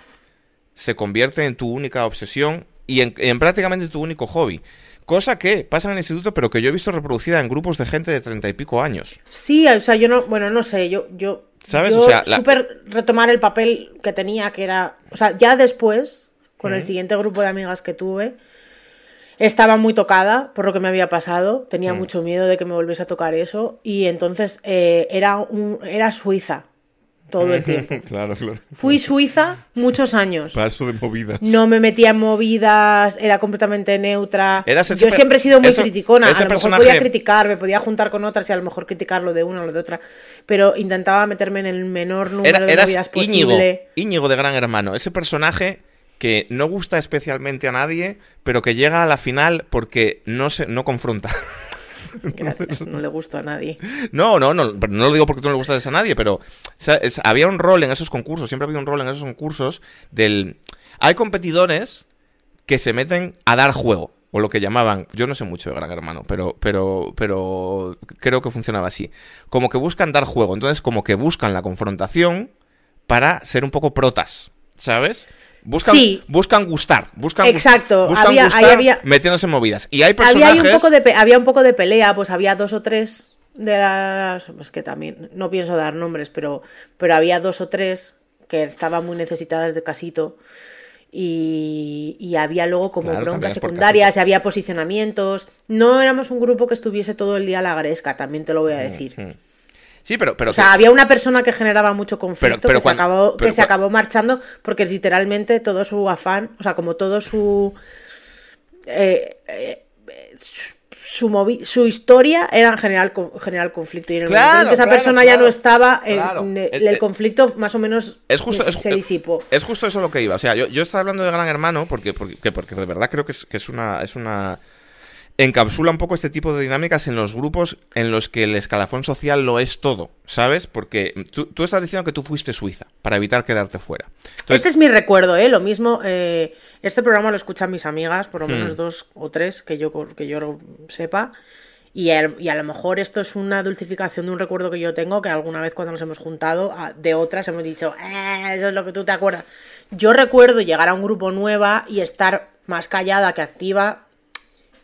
se convierte en tu única obsesión y en, en prácticamente tu único hobby. Cosa que pasa en el instituto, pero que yo he visto reproducida en grupos de gente de treinta y pico años. Sí, o sea, yo no, bueno, no sé, yo, yo, ¿Sabes? yo O sea, la- súper retomar el papel que tenía, que era, o sea, ya después, con el siguiente grupo de amigas que tuve, estaba muy tocada por lo que me había pasado, tenía Mm. mucho miedo de que me volviese a tocar eso, y entonces eh, era, un, era Suiza todo el tiempo. claro, claro. Fui Suiza muchos años. Paso de movidas. No me metía en movidas, era completamente neutra. Eras Yo siempre he sido muy eso- criticona. A lo mejor podía criticar, me podía juntar con otras y a lo mejor criticarlo de una o lo de otra. Pero intentaba meterme en el menor número Era- de movidas Íñigo, posible. Íñigo de Gran Hermano, ese personaje que no gusta especialmente a nadie, pero que llega a la final porque no se no confronta. Gracias, no le gustó a nadie. No, no, no, no lo digo porque tú no le gustas a nadie, pero o sea, es- había un rol en esos concursos, siempre ha habido un rol en esos concursos del... Hay competidores que se meten a dar juego, o lo que llamaban, yo no sé mucho de Gran Hermano, pero, pero, pero creo que funcionaba así. Como que buscan dar juego, entonces como que buscan la confrontación para ser un poco protas, ¿sabes? Buscan, Sí. buscan gustar, buscan, Exacto, buscan había- ahí gustar había- metiéndose en movidas. Y hay personajes... Había, un poco de pe- había un poco de pelea, pues había dos o tres de las. Pues que también, no pienso dar nombres, pero, pero había dos o tres que estaban muy necesitadas de casito. Y, y había luego como Claro, broncas secundarias, y había posicionamientos. No éramos un grupo que estuviese todo el día a la gresca, también te lo voy a decir. Sí, pero... pero O sea, que- había una persona que generaba mucho conflicto pero que, se, acabó, que se acabó marchando porque literalmente todo su afán, o sea, como todo su. eh, eh, su, su movi- su historia era en general, con- general conflicto. Y en el Claro, momento en que esa claro, persona ya no estaba, el, el- Eh, el eh, conflicto más o menos Es justo, se, es, se disipó. es justo eso lo que iba. O sea, yo, yo estaba hablando de Gran Hermano porque, porque, porque de verdad creo que es, que es una. Es una encapsula un poco este tipo de dinámicas en los grupos en los que el escalafón social lo es todo, ¿sabes? Porque tú, tú estás diciendo que tú fuiste Suiza para evitar quedarte fuera. Entonces, este es mi recuerdo, ¿eh? Lo mismo, eh, este programa lo escuchan mis amigas, por lo menos Hmm. dos o tres que yo, que yo sepa. Y a, y a lo mejor esto es una dulcificación de un recuerdo que yo tengo, que alguna vez cuando nos hemos juntado, a- de otras hemos dicho, "Eh, eso es lo que tú te acuerdas. Yo recuerdo llegar a un grupo nueva y estar más callada que activa,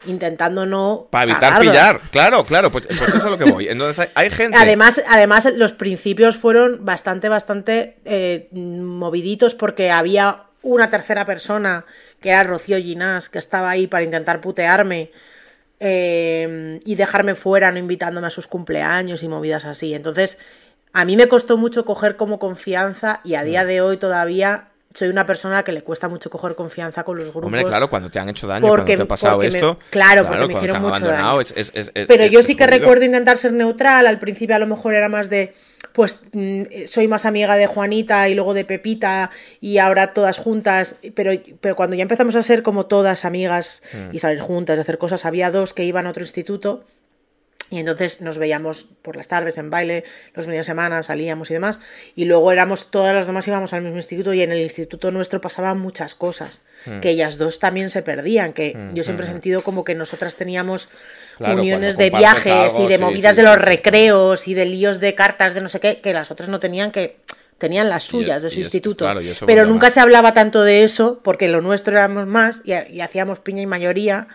intentando no... para evitar pillar. Claro, claro, pues, pues eso es a lo que voy. Entonces hay, hay gente. Además, además, los principios fueron bastante, bastante eh, moviditos porque había una tercera persona, que era Rocío Ginás, que estaba ahí para intentar putearme eh, y dejarme fuera, no invitándome a sus cumpleaños y movidas así. Entonces, a mí me costó mucho coger como confianza y a Mm. día de hoy todavía soy una persona que le cuesta mucho coger confianza con los grupos. Hombre, claro, cuando te han hecho daño, porque- cuando te ha pasado porque me- esto. claro, porque me hicieron mucho daño. es- es- es- es- Pero yo sí que jodido. recuerdo intentar ser neutral. Al principio a lo mejor era más de, pues mm, soy más amiga de Juanita y luego de Pepita y ahora todas juntas. Pero, pero cuando ya empezamos a ser como todas amigas Mm. y salir juntas, y hacer cosas, había dos que iban a otro instituto. Y entonces nos veíamos por las tardes en baile, los fines de semana salíamos y demás. Y luego éramos, todas las demás íbamos al mismo instituto y en el instituto nuestro pasaban muchas cosas. Hmm. Que ellas dos también se perdían. Que yo siempre he sentido como que nosotras teníamos Claro, uniones de viajes algo, y de sí, movidas sí, de los sí, recreos y de líos de cartas de no sé qué, que las otras no tenían que tenían las suyas de su instituto. claro, pero nunca más. se hablaba tanto de eso porque lo nuestro éramos más y, y hacíamos piña y mayoría.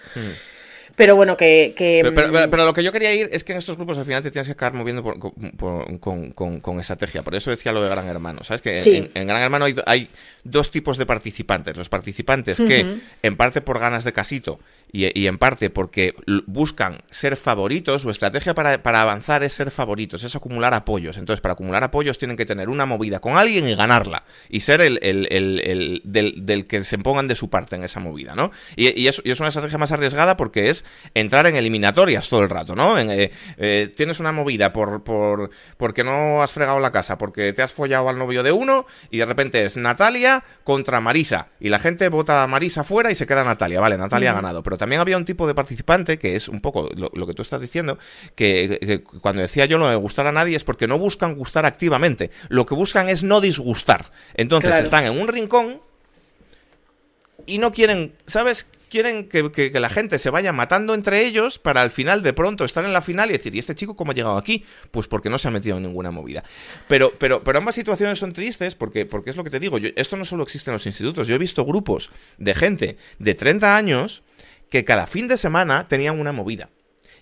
Pero bueno, que... que. Pero, pero- mm, pero- pero lo que yo quería ir es que en estos grupos al final te tienes que acabar moviendo por- por- con, con- con estrategia. Por eso decía lo de Gran Hermano. ¿Sabes? Que en- Sí. en, en Gran Hermano hay dos tipos de participantes. Los participantes que, en parte por ganas de casito y, y en parte porque buscan ser favoritos, su estrategia para, para avanzar es ser favoritos, es acumular apoyos. Entonces, para acumular apoyos tienen que tener una movida con alguien y ganarla. Y ser el, el- el- el- del, del que se pongan de su parte en esa movida, ¿no? Y, y es, y es una estrategia más arriesgada porque es entrar en eliminatorias todo el rato, ¿no? En, eh, eh, tienes una movida por, por porque no has fregado la casa, porque te has follado al novio de uno y de repente es Natalia contra Marisa y la gente vota a Marisa fuera y se queda Natalia, vale, Natalia ha ganado, pero también había un tipo de participante que es un poco lo, lo que tú estás diciendo, que, que cuando decía yo lo de gustar a nadie es porque no buscan gustar activamente, lo que buscan es no disgustar, entonces Claro. están en un rincón y no quieren, ¿sabes? quieren que, que- que la gente se vaya matando entre ellos para al final de pronto estar en la final y decir, ¿y este chico cómo ha llegado aquí? Pues porque no se ha metido en ninguna movida. Pero, pero, pero ambas situaciones son tristes porque, porque es lo que te digo, yo, esto no solo existe en los institutos, yo he visto grupos de gente de 30 años que cada fin de semana tenían una movida.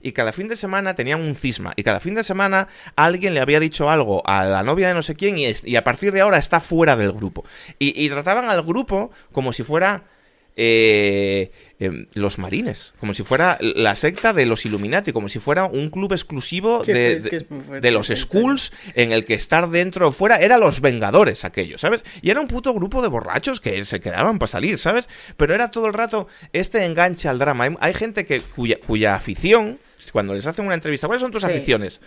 Y cada fin de semana tenían un cisma. Y cada fin de semana alguien le había dicho algo a la novia de no sé quién y, a partir de ahora está fuera del grupo. Y trataban al grupo como si fuera eh, em, los marines, como si fuera la secta de los Illuminati, como si fuera un club exclusivo de, de- fuerte los schools en el que estar dentro o fuera era los Vengadores aquellos, ¿sabes? Y era un puto grupo de borrachos que se quedaban para salir, ¿sabes? Pero era todo el rato este enganche al drama. Hay, hay gente que cuya, cuya afición, cuando les hacen una entrevista, ¿cuáles son tus Sí. aficiones?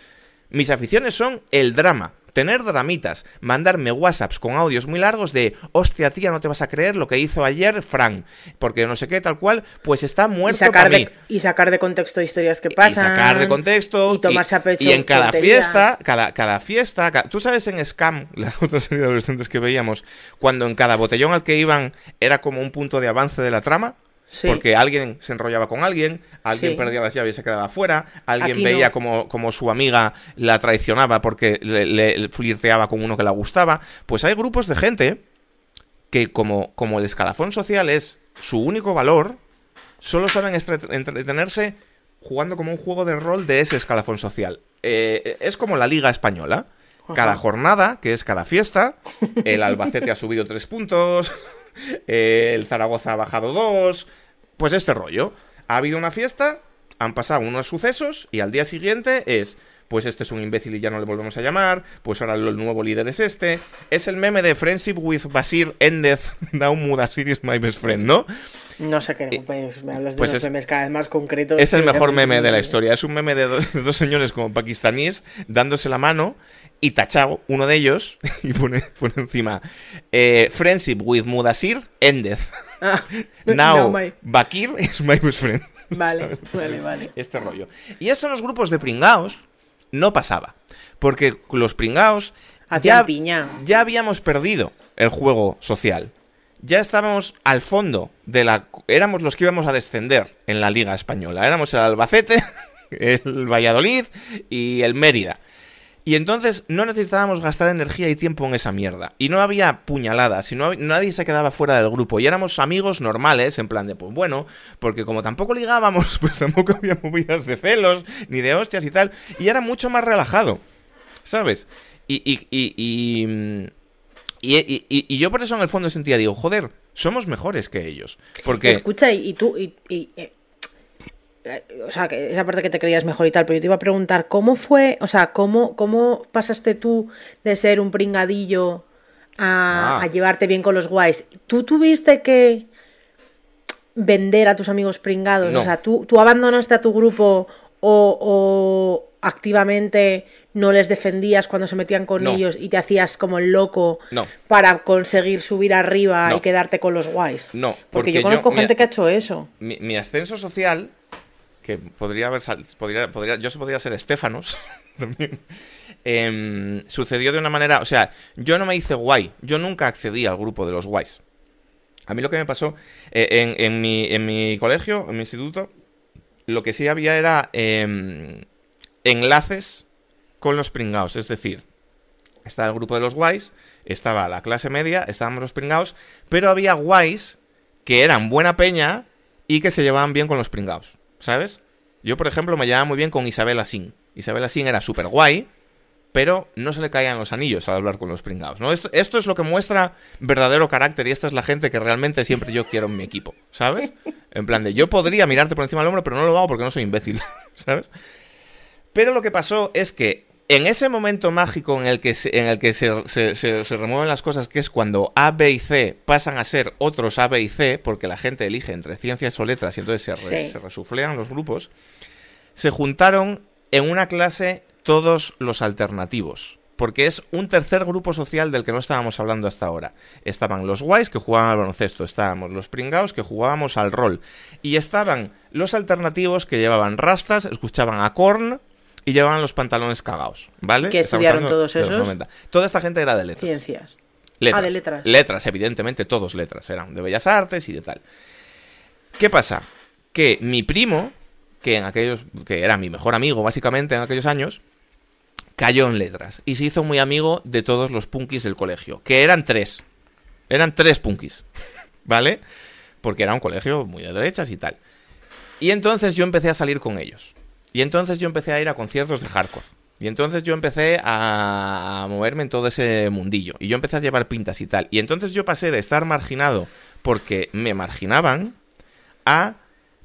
Mis aficiones son el drama. Tener dramitas, mandarme WhatsApps con audios muy largos de hostia tía, no te vas a creer lo que hizo ayer Fran, porque no sé qué, tal cual, pues está Y muerto sacar, para mí. de, y sacar de contexto historias que pasan. Y sacar de contexto. Y tomarse a pecho y en cada tonterías. fiesta, cada, cada fiesta. ca- Tú sabes en Scam, la otra serie de adolescentes que veíamos, cuando en cada botellón al que iban era como un punto de avance de la trama. Sí. Porque alguien se enrollaba con alguien, alguien Sí. perdía las llaves y se quedaba fuera, alguien Aquí veía no. como, como su amiga la traicionaba porque le, le flirteaba con uno que la gustaba. Pues hay grupos de gente que como, como el escalafón social es su único valor, solo saben entretenerse jugando como un juego de rol de ese escalafón social. Eh, es como la liga española. Cada jornada, que es cada fiesta, el Albacete ha subido tres puntos, eh, el Zaragoza ha bajado dos, pues este rollo. Ha habido una fiesta, han pasado unos sucesos y al día siguiente es, pues este es un imbécil y ya no le volvemos a llamar, pues ahora el nuevo líder es este. Es el meme de Friendship with Basir Endez, Now Mudasir is my best friend, ¿no? No sé qué. pues, me hablas de pues unos es- memes cada vez más concretos. Es el mejor meme de la historia. Es un meme de, do- de dos señores como pakistaníes dándose la mano y tachado uno de ellos y pone, pone encima eh, Friendship with Mudasir ended. Ah, Now no, Bakir is my best friend. Vale, vale, vale. Este rollo. Y esto en los grupos de pringaos no pasaba. Porque los pringaos ya, piña. ya habíamos perdido el juego social. Ya estábamos al fondo de la... Éramos los que íbamos a descender en la Liga Española. Éramos el Albacete, el Valladolid y el Mérida. Y entonces no necesitábamos gastar energía y tiempo en esa mierda. Y no había puñaladas, y no nadie se quedaba fuera del grupo. Y éramos amigos normales, en plan de, pues bueno, porque como tampoco ligábamos, pues tampoco había movidas de celos, ni de hostias y tal. Y era mucho más relajado, ¿sabes? Y, y, y, y, y- yo por eso en el fondo sentía, digo, joder, somos mejores que ellos. Porque... Escucha, y, tú. Eh, o sea, que esa parte que te creías mejor y tal, pero yo te iba a preguntar, ¿cómo fue? O sea, ¿cómo, cómo pasaste tú de ser un pringadillo a, Ah. a llevarte bien con los guays? ¿Tú tuviste que vender a tus amigos pringados? No. O sea, ¿tú, tú abandonaste a tu grupo o, o activamente no les defendías cuando se metían con No. ellos y te hacías como el loco No. para conseguir subir arriba No. y quedarte con los guays? No, Porque, porque yo conozco yo- gente que ha hecho eso. mi, mi ascenso social, que podría haber podría, podría, yo se podría ser Estefanos también, em, sucedió de una manera, o sea, yo no me hice guay, yo nunca accedí al grupo de los guays. A mí lo que me pasó eh, en, en mi, en mi colegio, en mi instituto, lo que sí había era em, enlaces con los pringaos, es decir, estaba el grupo de los guays, estaba la clase media, estábamos los pringaos, pero había guays que eran buena peña y que se llevaban bien con los pringaos, ¿sabes? Yo, por ejemplo, me llevaba muy bien con Isabel Asín. Isabel Asín era súper guay, pero no se le caían los anillos al hablar con los pringaos, ¿no? Esto es lo que muestra verdadero carácter y esta es la gente que realmente siempre yo quiero en mi equipo, ¿sabes? En plan de, yo podría mirarte por encima del hombro, pero no lo hago porque no soy imbécil, ¿sabes? Pero lo que pasó es que en ese momento mágico en el que se, en el que se, se- se- se remueven las cosas, que es cuando A, B y C pasan a ser otros A, B y C, porque la gente elige entre ciencias o letras y entonces se, re- Sí. resuflean los grupos, se juntaron en una clase todos los alternativos. Porque es un tercer grupo social del que no estábamos hablando hasta ahora. Estaban los guays que jugaban al baloncesto, estábamos los pringaos que jugábamos al rol. Y estaban los alternativos que llevaban rastas, escuchaban a Korn y llevaban los pantalones cagados. ¿Vale? ¿Qué Estamos estudiaron todos esos? 90. Toda esta gente era de letras. Ciencias. Letras. Ah, de letras. Letras, evidentemente, todos letras. Eran de bellas artes y de tal. ¿Qué pasa? Que mi primo, que en aquellos. que era mi mejor amigo, básicamente, en aquellos años, cayó en letras. Y se hizo muy amigo de todos los punkis del colegio. Que eran tres. Eran tres punkis. ¿Vale? Porque era un colegio muy de derechas y tal. Y entonces yo empecé a salir con ellos. Y entonces yo empecé a ir a conciertos de hardcore. Y entonces yo empecé a, moverme en todo ese mundillo. Y yo empecé a llevar pintas y tal. Y entonces yo pasé de estar marginado porque me marginaban a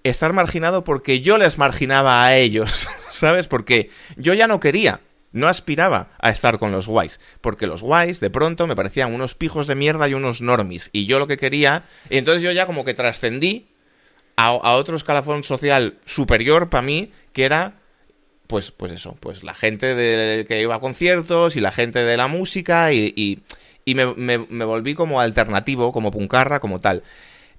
estar marginado porque yo les marginaba a ellos. ¿Sabes? Porque yo ya no quería. No aspiraba a estar con los guays, porque los guays de pronto me parecían unos pijos de mierda y unos normis, y yo lo que quería, y entonces yo ya como que trascendí a, otro escalafón social superior para mí, que era pues, pues eso, pues la gente de, que iba a conciertos y la gente de la música y, y, me, me, volví como alternativo, como puncarra, como tal.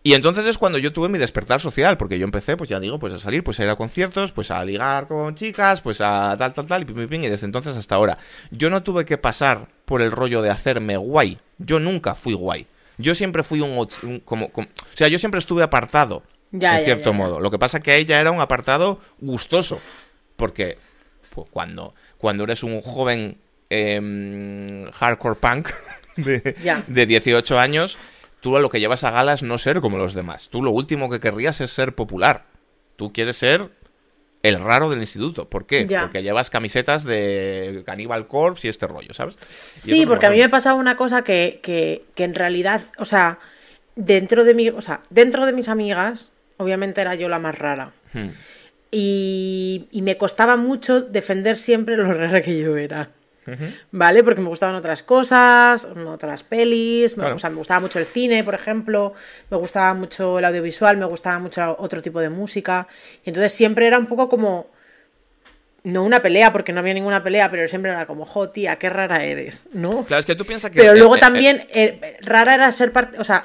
Y entonces es cuando yo tuve mi despertar social, porque yo empecé, pues ya digo, pues a salir, pues a ir a conciertos, pues a ligar con chicas, pues a tal, tal, tal, y y desde entonces hasta ahora. Yo no tuve que pasar por el rollo de hacerme guay. Yo nunca fui guay. Yo siempre fui un, como, o sea, yo siempre estuve apartado, ya, en cierto modo. Lo que pasa que ahí ya era un apartado gustoso, porque pues, cuando, cuando eres un joven em, hardcore punk de, de 18 años tú a lo que llevas a gala es no ser como los demás. Tú lo último que querrías es ser popular. Tú quieres ser el raro del instituto. ¿Por qué? Porque llevas camisetas de Cannibal Corpse y este rollo, ¿sabes? sí, porque a mí me pasaba una cosa que, que, que, en realidad, o sea, dentro de mi, o sea, dentro de mis amigas, obviamente era yo la más rara. Hmm. Y, y, me costaba mucho defender siempre lo rara que yo era. ¿Vale? Porque me gustaban otras cosas, otras pelis, me, me gustaba mucho el cine, por ejemplo, me gustaba mucho el audiovisual, me gustaba mucho otro tipo de música. Y entonces siempre era un poco como. No una pelea, porque no había ninguna pelea, pero siempre era como, jo, tía, qué rara eres, ¿no? Claro, es que tú piensas que. Pero luego también, eh, rara era ser parte. O sea,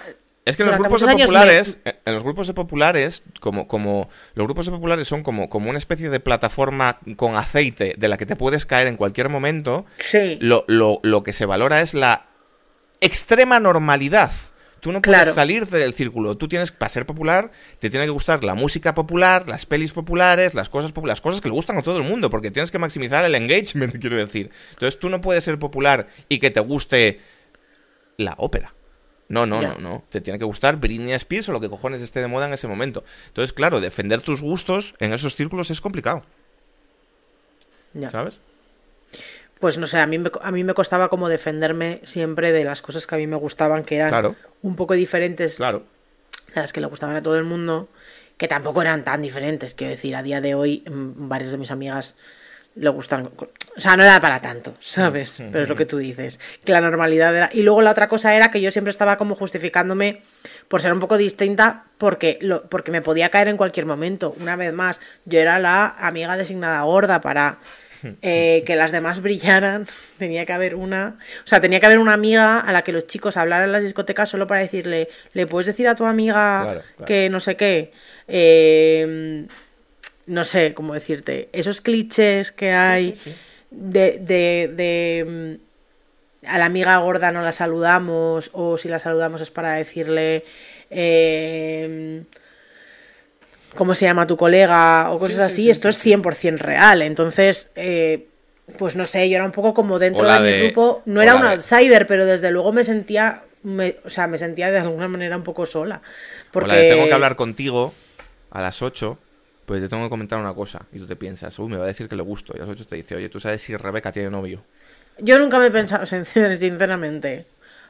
es que en los grupos de populares, en los grupos de populares, como, como los grupos de populares son como, como una especie de plataforma con aceite de la que te puedes caer en cualquier momento, sí. lo, lo, lo que se valora es la extrema normalidad. Tú no puedes salir del círculo. Tú tienes, para ser popular, te tiene que gustar la música popular, las pelis populares, las cosas populares, las cosas que le gustan a todo el mundo, porque tienes que maximizar el engagement, quiero decir. Entonces tú no puedes ser popular y que te guste la ópera. No, no, no, no. Te tiene que gustar Britney Spears o lo que cojones esté de moda en ese momento. Entonces, claro, defender tus gustos en esos círculos es complicado. ¿Sabes? Pues no sé, a mí, me, a mí me costaba como defenderme siempre de las cosas que a mí me gustaban, que eran un poco diferentes claro. de las que le gustaban a todo el mundo, que tampoco eran tan diferentes. Quiero decir, a día de hoy, mm, varias de mis amigas le gustan. O sea, no era para tanto, ¿sabes? Pero es lo que tú dices. Que la normalidad era. Y luego la otra cosa era que yo siempre estaba como justificándome por ser un poco distinta porque, lo, porque me podía caer en cualquier momento. Una vez más, yo era la amiga designada gorda para eh, que las demás brillaran. Tenía que haber una. O sea, tenía que haber una amiga a la que los chicos hablaran en las discotecas solo para decirle, ¿le puedes decir a tu amiga que no sé qué? Eh no sé cómo decirte, esos clichés que hay De, de, de, mm, a la amiga gorda no la saludamos o si la saludamos es para decirle eh, cómo se llama tu colega o cosas así, esto es 100% real. Entonces, eh, pues no sé, yo era un poco como dentro de, mi grupo, no era un outsider, pero desde luego me sentía, o sea, me sentía de alguna manera un poco sola. Porque... tengo que hablar contigo a las 8 pues te tengo que comentar una cosa. Y tú te piensas, uy, me va a decir que le gusto. Y a las 8 te dice, oye, ¿tú sabes si Rebeca tiene novio? Yo nunca me he pensado, sinceramente.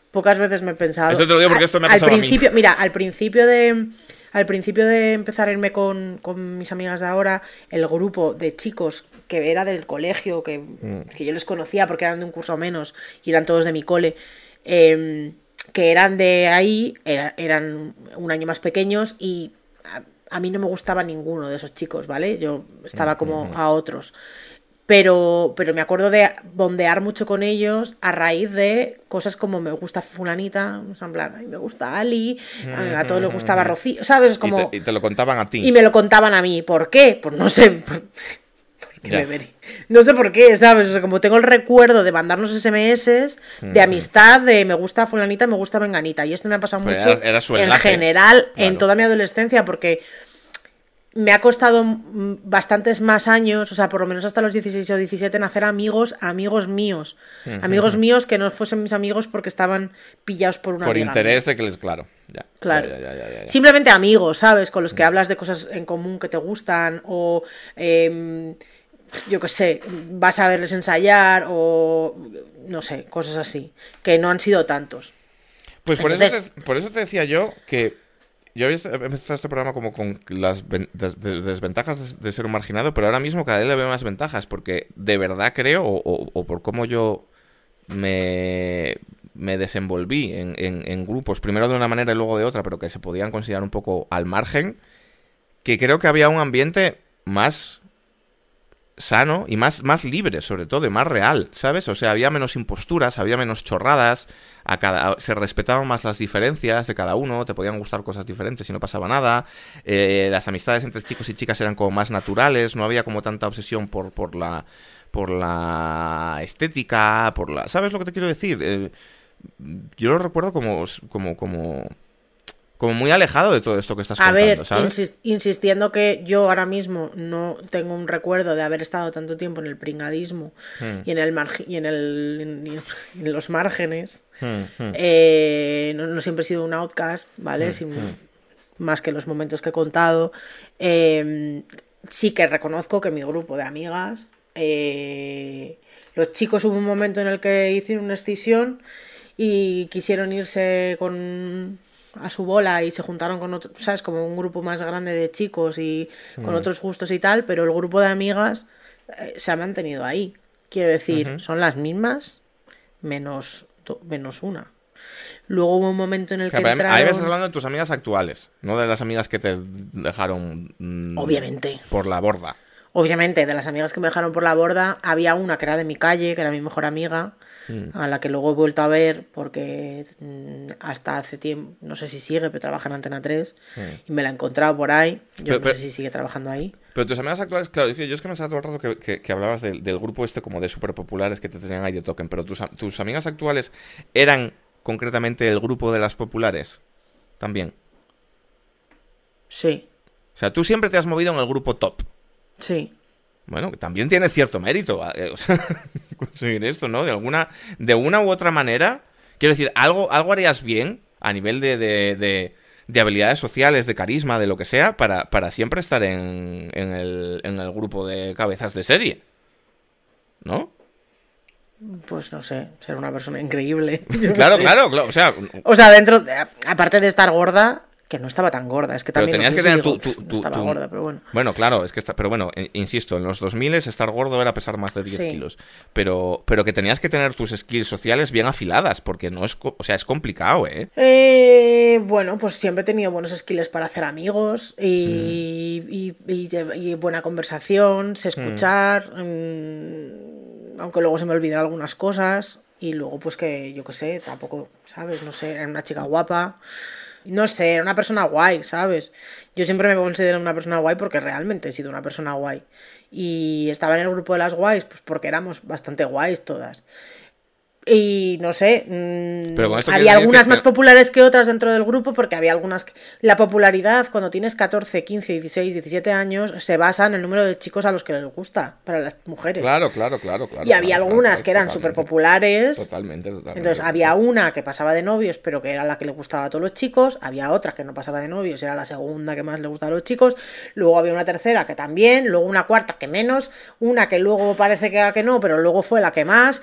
Pocas veces me he pensado. Eso te lo digo porque esto me ha pasado al principio, Mira, al principio de. Al principio de empezar a irme con, mis amigas de ahora, el grupo de chicos que era del colegio, que, mm. que yo les conocía porque eran de un curso menos y eran todos de mi cole, em, que eran de ahí, eran un año más pequeños y a mí no me gustaba ninguno de esos chicos, ¿vale? Yo estaba como a otros. Pero, pero me acuerdo de bondear mucho con ellos a raíz de cosas como me gusta fulanita, en plan, a mí me gusta Ali, a, todos les gustaba Rocío, ¿sabes? Como... Y te, lo contaban a ti. Y me lo contaban a mí. ¿Por qué? Pues no sé, que. No sé por qué, ¿sabes? O sea, como tengo el recuerdo de mandarnos SMS de amistad, de me gusta fulanita, me gusta venganita. Y esto me ha pasado Pues mucho era- era su en general en toda mi adolescencia, porque me ha costado bastantes más años, o sea, por lo menos hasta los 16 o 17, en hacer amigos, amigos míos. Amigos míos que no fuesen mis amigos porque estaban pillados por una Por amiga interés de que les. Claro, ya. Claro. Ya, ya. Simplemente amigos, ¿sabes? Con los que hablas de cosas en común que te gustan o em, yo qué sé, vas a verles ensayar o no sé, cosas así, que no han sido tantos. Pues por, Entonces- eso te, por eso te decía yo que yo había empezado este programa como con las ven- des- des- desventajas de, de ser un marginado, pero ahora mismo cada vez le veo más ventajas, porque de verdad creo, o, o- o por cómo yo me, me desenvolví en, en- en grupos, primero de una manera y luego de otra, pero que se podían considerar un poco al margen, que creo que había un ambiente más sano y más, más libre, sobre todo, y más real, ¿sabes? O sea, había menos imposturas, había menos chorradas, a cada, se respetaban más las diferencias de cada uno, te podían gustar cosas diferentes y no pasaba nada, eh, las amistades entre chicos y chicas eran como más naturales, no había como tanta obsesión por, por la por la estética, por la... ¿Sabes lo que te quiero decir? Eh, yo lo recuerdo como, como, como, como muy alejado de todo esto que estás A contando, ver, ¿sabes? insis- insistiendo que yo ahora mismo no tengo un recuerdo de haber estado tanto tiempo en el pringadismo Hmm. y en el y en el en- en los márgenes. Hmm, hmm. Eh, no, no siempre he sido un outcast, ¿vale? Sin-. Más que los momentos que he contado. Eh, sí que reconozco que mi grupo de amigas, eh, los chicos hubo un momento en el que hicieron una escisión y quisieron irse con a su bola y se juntaron con otros, ¿sabes? Como un grupo más grande de chicos y con otros gustos y tal, pero el grupo de amigas eh, se ha mantenido ahí. Quiero decir, son las mismas, menos, menos una. Luego hubo un momento en el que pero ahí- ahí me estás entraron... hablando de tus amigas actuales, no de las amigas que te dejaron mm, Obviamente. por la borda. Obviamente, de las amigas que me dejaron por la borda, había una que era de mi calle, que era mi mejor amiga, a la que luego he vuelto a ver porque mm, hasta hace tiempo, no sé si sigue, pero trabaja en Antena 3 y me la he encontrado por ahí. Yo Pero- no pero- sé si sigue trabajando ahí. Pero tus amigas actuales, claro, yo es que me estaba todo el rato que, que- que hablabas del, del grupo este como de super populares que te tenían ahí de token, pero tus, tus amigas actuales eran concretamente el grupo de las populares también. Sí, O sea, tú siempre te has movido en el grupo top. sí. Bueno, que también tiene cierto mérito eh, o sea, conseguir esto, ¿no? De alguna, de una u otra manera, quiero decir, algo, algo harías bien a nivel de, de, de- de habilidades sociales, de carisma, de lo que sea, para, para siempre estar en, en, el, en el grupo de cabezas de serie. ¿No? Pues no sé, ser una persona increíble. No Claro, sé. claro, claro. O sea, O sea, dentro, de- aparte de estar gorda, que no estaba tan gorda, es que Pero también... tenías no que si tener digo, tu- tu- "Pff, no tu- estaba tu- gorda, pero bueno. Bueno, claro, es que está, pero bueno, eh, insisto, en los 2000 estar gordo era pesar más de 10 Sí. kilos, pero pero que tenías que tener tus skills sociales bien afiladas, porque no es, o sea, es complicado, ¿eh? Eh, bueno, pues siempre he tenido buenos skills para hacer amigos y, y- y buena conversación, sé escuchar, mm, aunque luego se me olvidan algunas cosas y luego pues que yo qué sé, tampoco, ¿sabes? No sé, era una chica guapa, no sé, era una persona guay, ¿sabes? Yo siempre me considero una persona guay porque realmente he sido una persona guay y estaba en el grupo de las guays pues porque éramos bastante guays todas. Y no sé, mm, esto había algunas que- más populares que otras dentro del grupo porque había algunas... que- La popularidad cuando tienes 14, 15, 16, 17 años se basa en el número de chicos a los que les gusta, para las mujeres. Claro, claro, claro, claro. y había claro, algunas claro, que eran súper populares. Totalmente, totalmente. Entonces había una que pasaba de novios, pero que era la que le gustaba a todos los chicos. Había otra que no pasaba de novios, era la segunda que más le gustaba a los chicos. Luego había una tercera que también, luego una cuarta que menos, una que luego parece que, que no, pero luego fue la que más.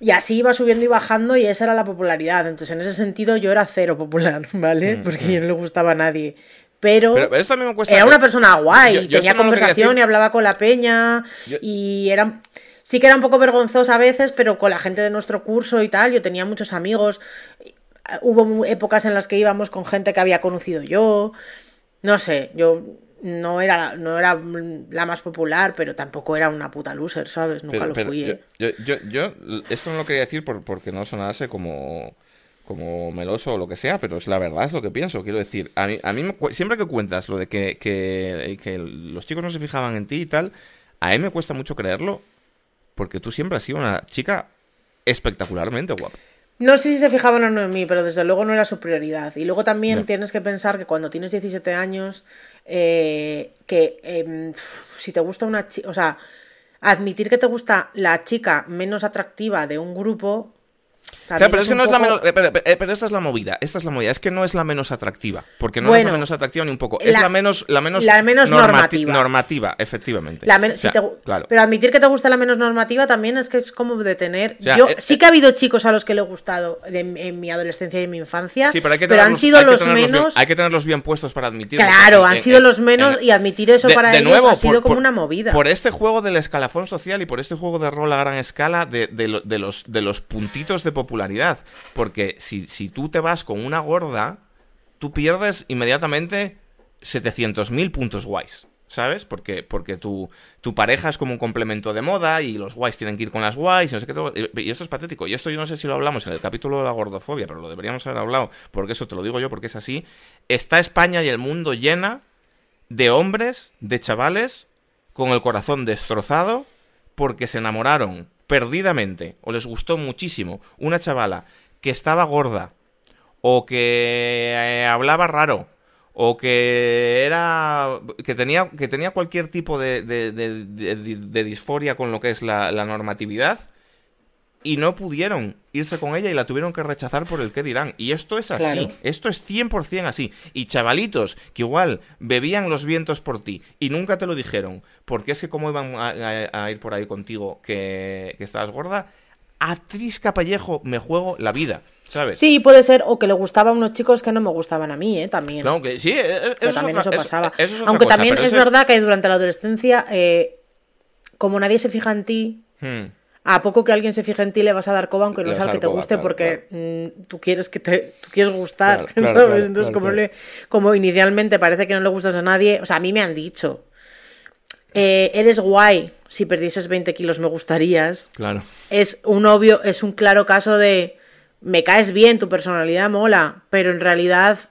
Y así iba subiendo y bajando y esa era la popularidad. Entonces en ese sentido yo era cero popular, ¿vale? Porque yo no le gustaba a nadie. Pero, Mm, Pero esto me cuesta... era una persona guay, Yo- yo tenía no conversación y hablaba con la peña Yo- y era sí que era un poco vergonzosa a veces, pero con la gente de nuestro curso y tal, yo tenía muchos amigos. Hubo épocas en las que íbamos con gente que había conocido yo. No sé, yo no era, no era la más popular, pero tampoco era una puta loser, ¿sabes? Nunca Pero- lo pero fui. yo, ¿eh? yo, yo, yo esto no lo quería decir por- porque no sonase como, como meloso o lo que sea, pero es la verdad, es lo que pienso. Quiero decir, a mí, a mí me siempre que cuentas lo de que, que, que los chicos no se fijaban en ti y tal, a mí me cuesta mucho creerlo porque tú siempre has sido una chica espectacularmente guapa. No sé si se fijaban o no en mí, pero desde luego no era su prioridad. Y luego también tienes que pensar que cuando tienes 17 años, eh, que em, si te gusta una chica, o sea, admitir que te gusta la chica menos atractiva de un grupo... Claro, pero es que un no es la poco- menos. Pero, pero- pero esta es la movida. Esta es la movida. Es que no es la menos atractiva. Porque no es la menos atractiva ni un poco. Es la- la, menos. La menos, la menos normati- normativa. Normativa, efectivamente. La si te claro. Pero admitir que te gusta la menos normativa también es que es como de tener. O sea, Yo eh, sí que ha habido chicos a los que le he gustado de- en mi adolescencia y en mi infancia, Sí, pero hay que pero han sido los bien- menos. hay que tenerlos bien puestos para admitirlo. Claro, han sido los menos y admitir eso de- para de ellos nuevo, ha sido por- como por- una movida. Por este juego del escalafón social y por este juego de rol a gran escala de los, de los puntitos de popularidad. Porque si, si tú te vas con una gorda, tú pierdes inmediatamente 700.000 puntos guays. ¿Sabes? Porque, porque tu, tu pareja es como un complemento de moda y los guays tienen que ir con las guays no sé qué. Y esto es patético. Y esto yo no sé si lo hablamos en el capítulo de la gordofobia, pero lo deberíamos haber hablado, porque eso te lo digo yo, porque es así. Está España y el mundo llena de hombres, de chavales, con el corazón destrozado porque se enamoraron perdidamente o les gustó muchísimo una chavala que estaba gorda o que eh, hablaba raro o que era que tenía que tenía cualquier tipo de, de- de- de- de disforia con lo que es la, la normatividad y no pudieron irse con ella y la tuvieron que rechazar por el que dirán. Y esto es así, Claro. esto es 100% así. Y chavalitos que igual bebían los vientos por ti y nunca te lo dijeron, porque es que como iban a, a- a ir por ahí contigo que, que estabas gorda, a Trisca Pallejo me juego la vida, ¿sabes? Sí, puede ser, o que le gustaba a unos chicos que no me gustaban a mí, ¿eh? También. No, que sí, eh, eh, eso, es también otra- eso es- pasaba. eso es otra Aunque cosa, también es ese- verdad que durante la adolescencia, eh, como nadie se fija en ti, Hmm. a poco que alguien se fije en ti le vas a dar coba aunque no sea el que te coba, guste claro, porque mm, tú quieres que te tú quieres gustar, Claro, claro, ¿sabes? claro, Entonces claro, como claro. le- como inicialmente parece que no le gustas a nadie, o sea, a mí me han dicho eh, eres guay, si perdieses 20 kilos me gustarías. Claro. Es un obvio, es un claro caso de me caes bien, tu personalidad mola, pero en realidad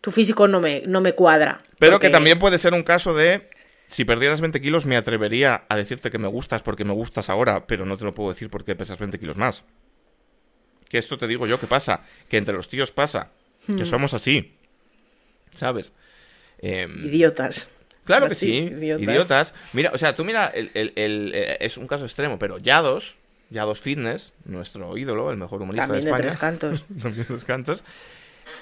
tu físico no me, no me cuadra. Pero Porque- que también puede ser un caso de. Si perdieras 20 kilos, me atrevería a decirte que me gustas porque me gustas ahora, pero no te lo puedo decir porque pesas 20 kilos más. Que esto te digo yo que pasa, que entre los tíos pasa, Hmm. que somos así. ¿Sabes? Em, Idiotas. Claro que sí, idiotas. idiotas. Mira, o sea, tú mira, el, el- el- eh, es un caso extremo, pero Yados, Yados Fitness, nuestro ídolo, el mejor humorista También de de España. tres cantos. También de tres cantos.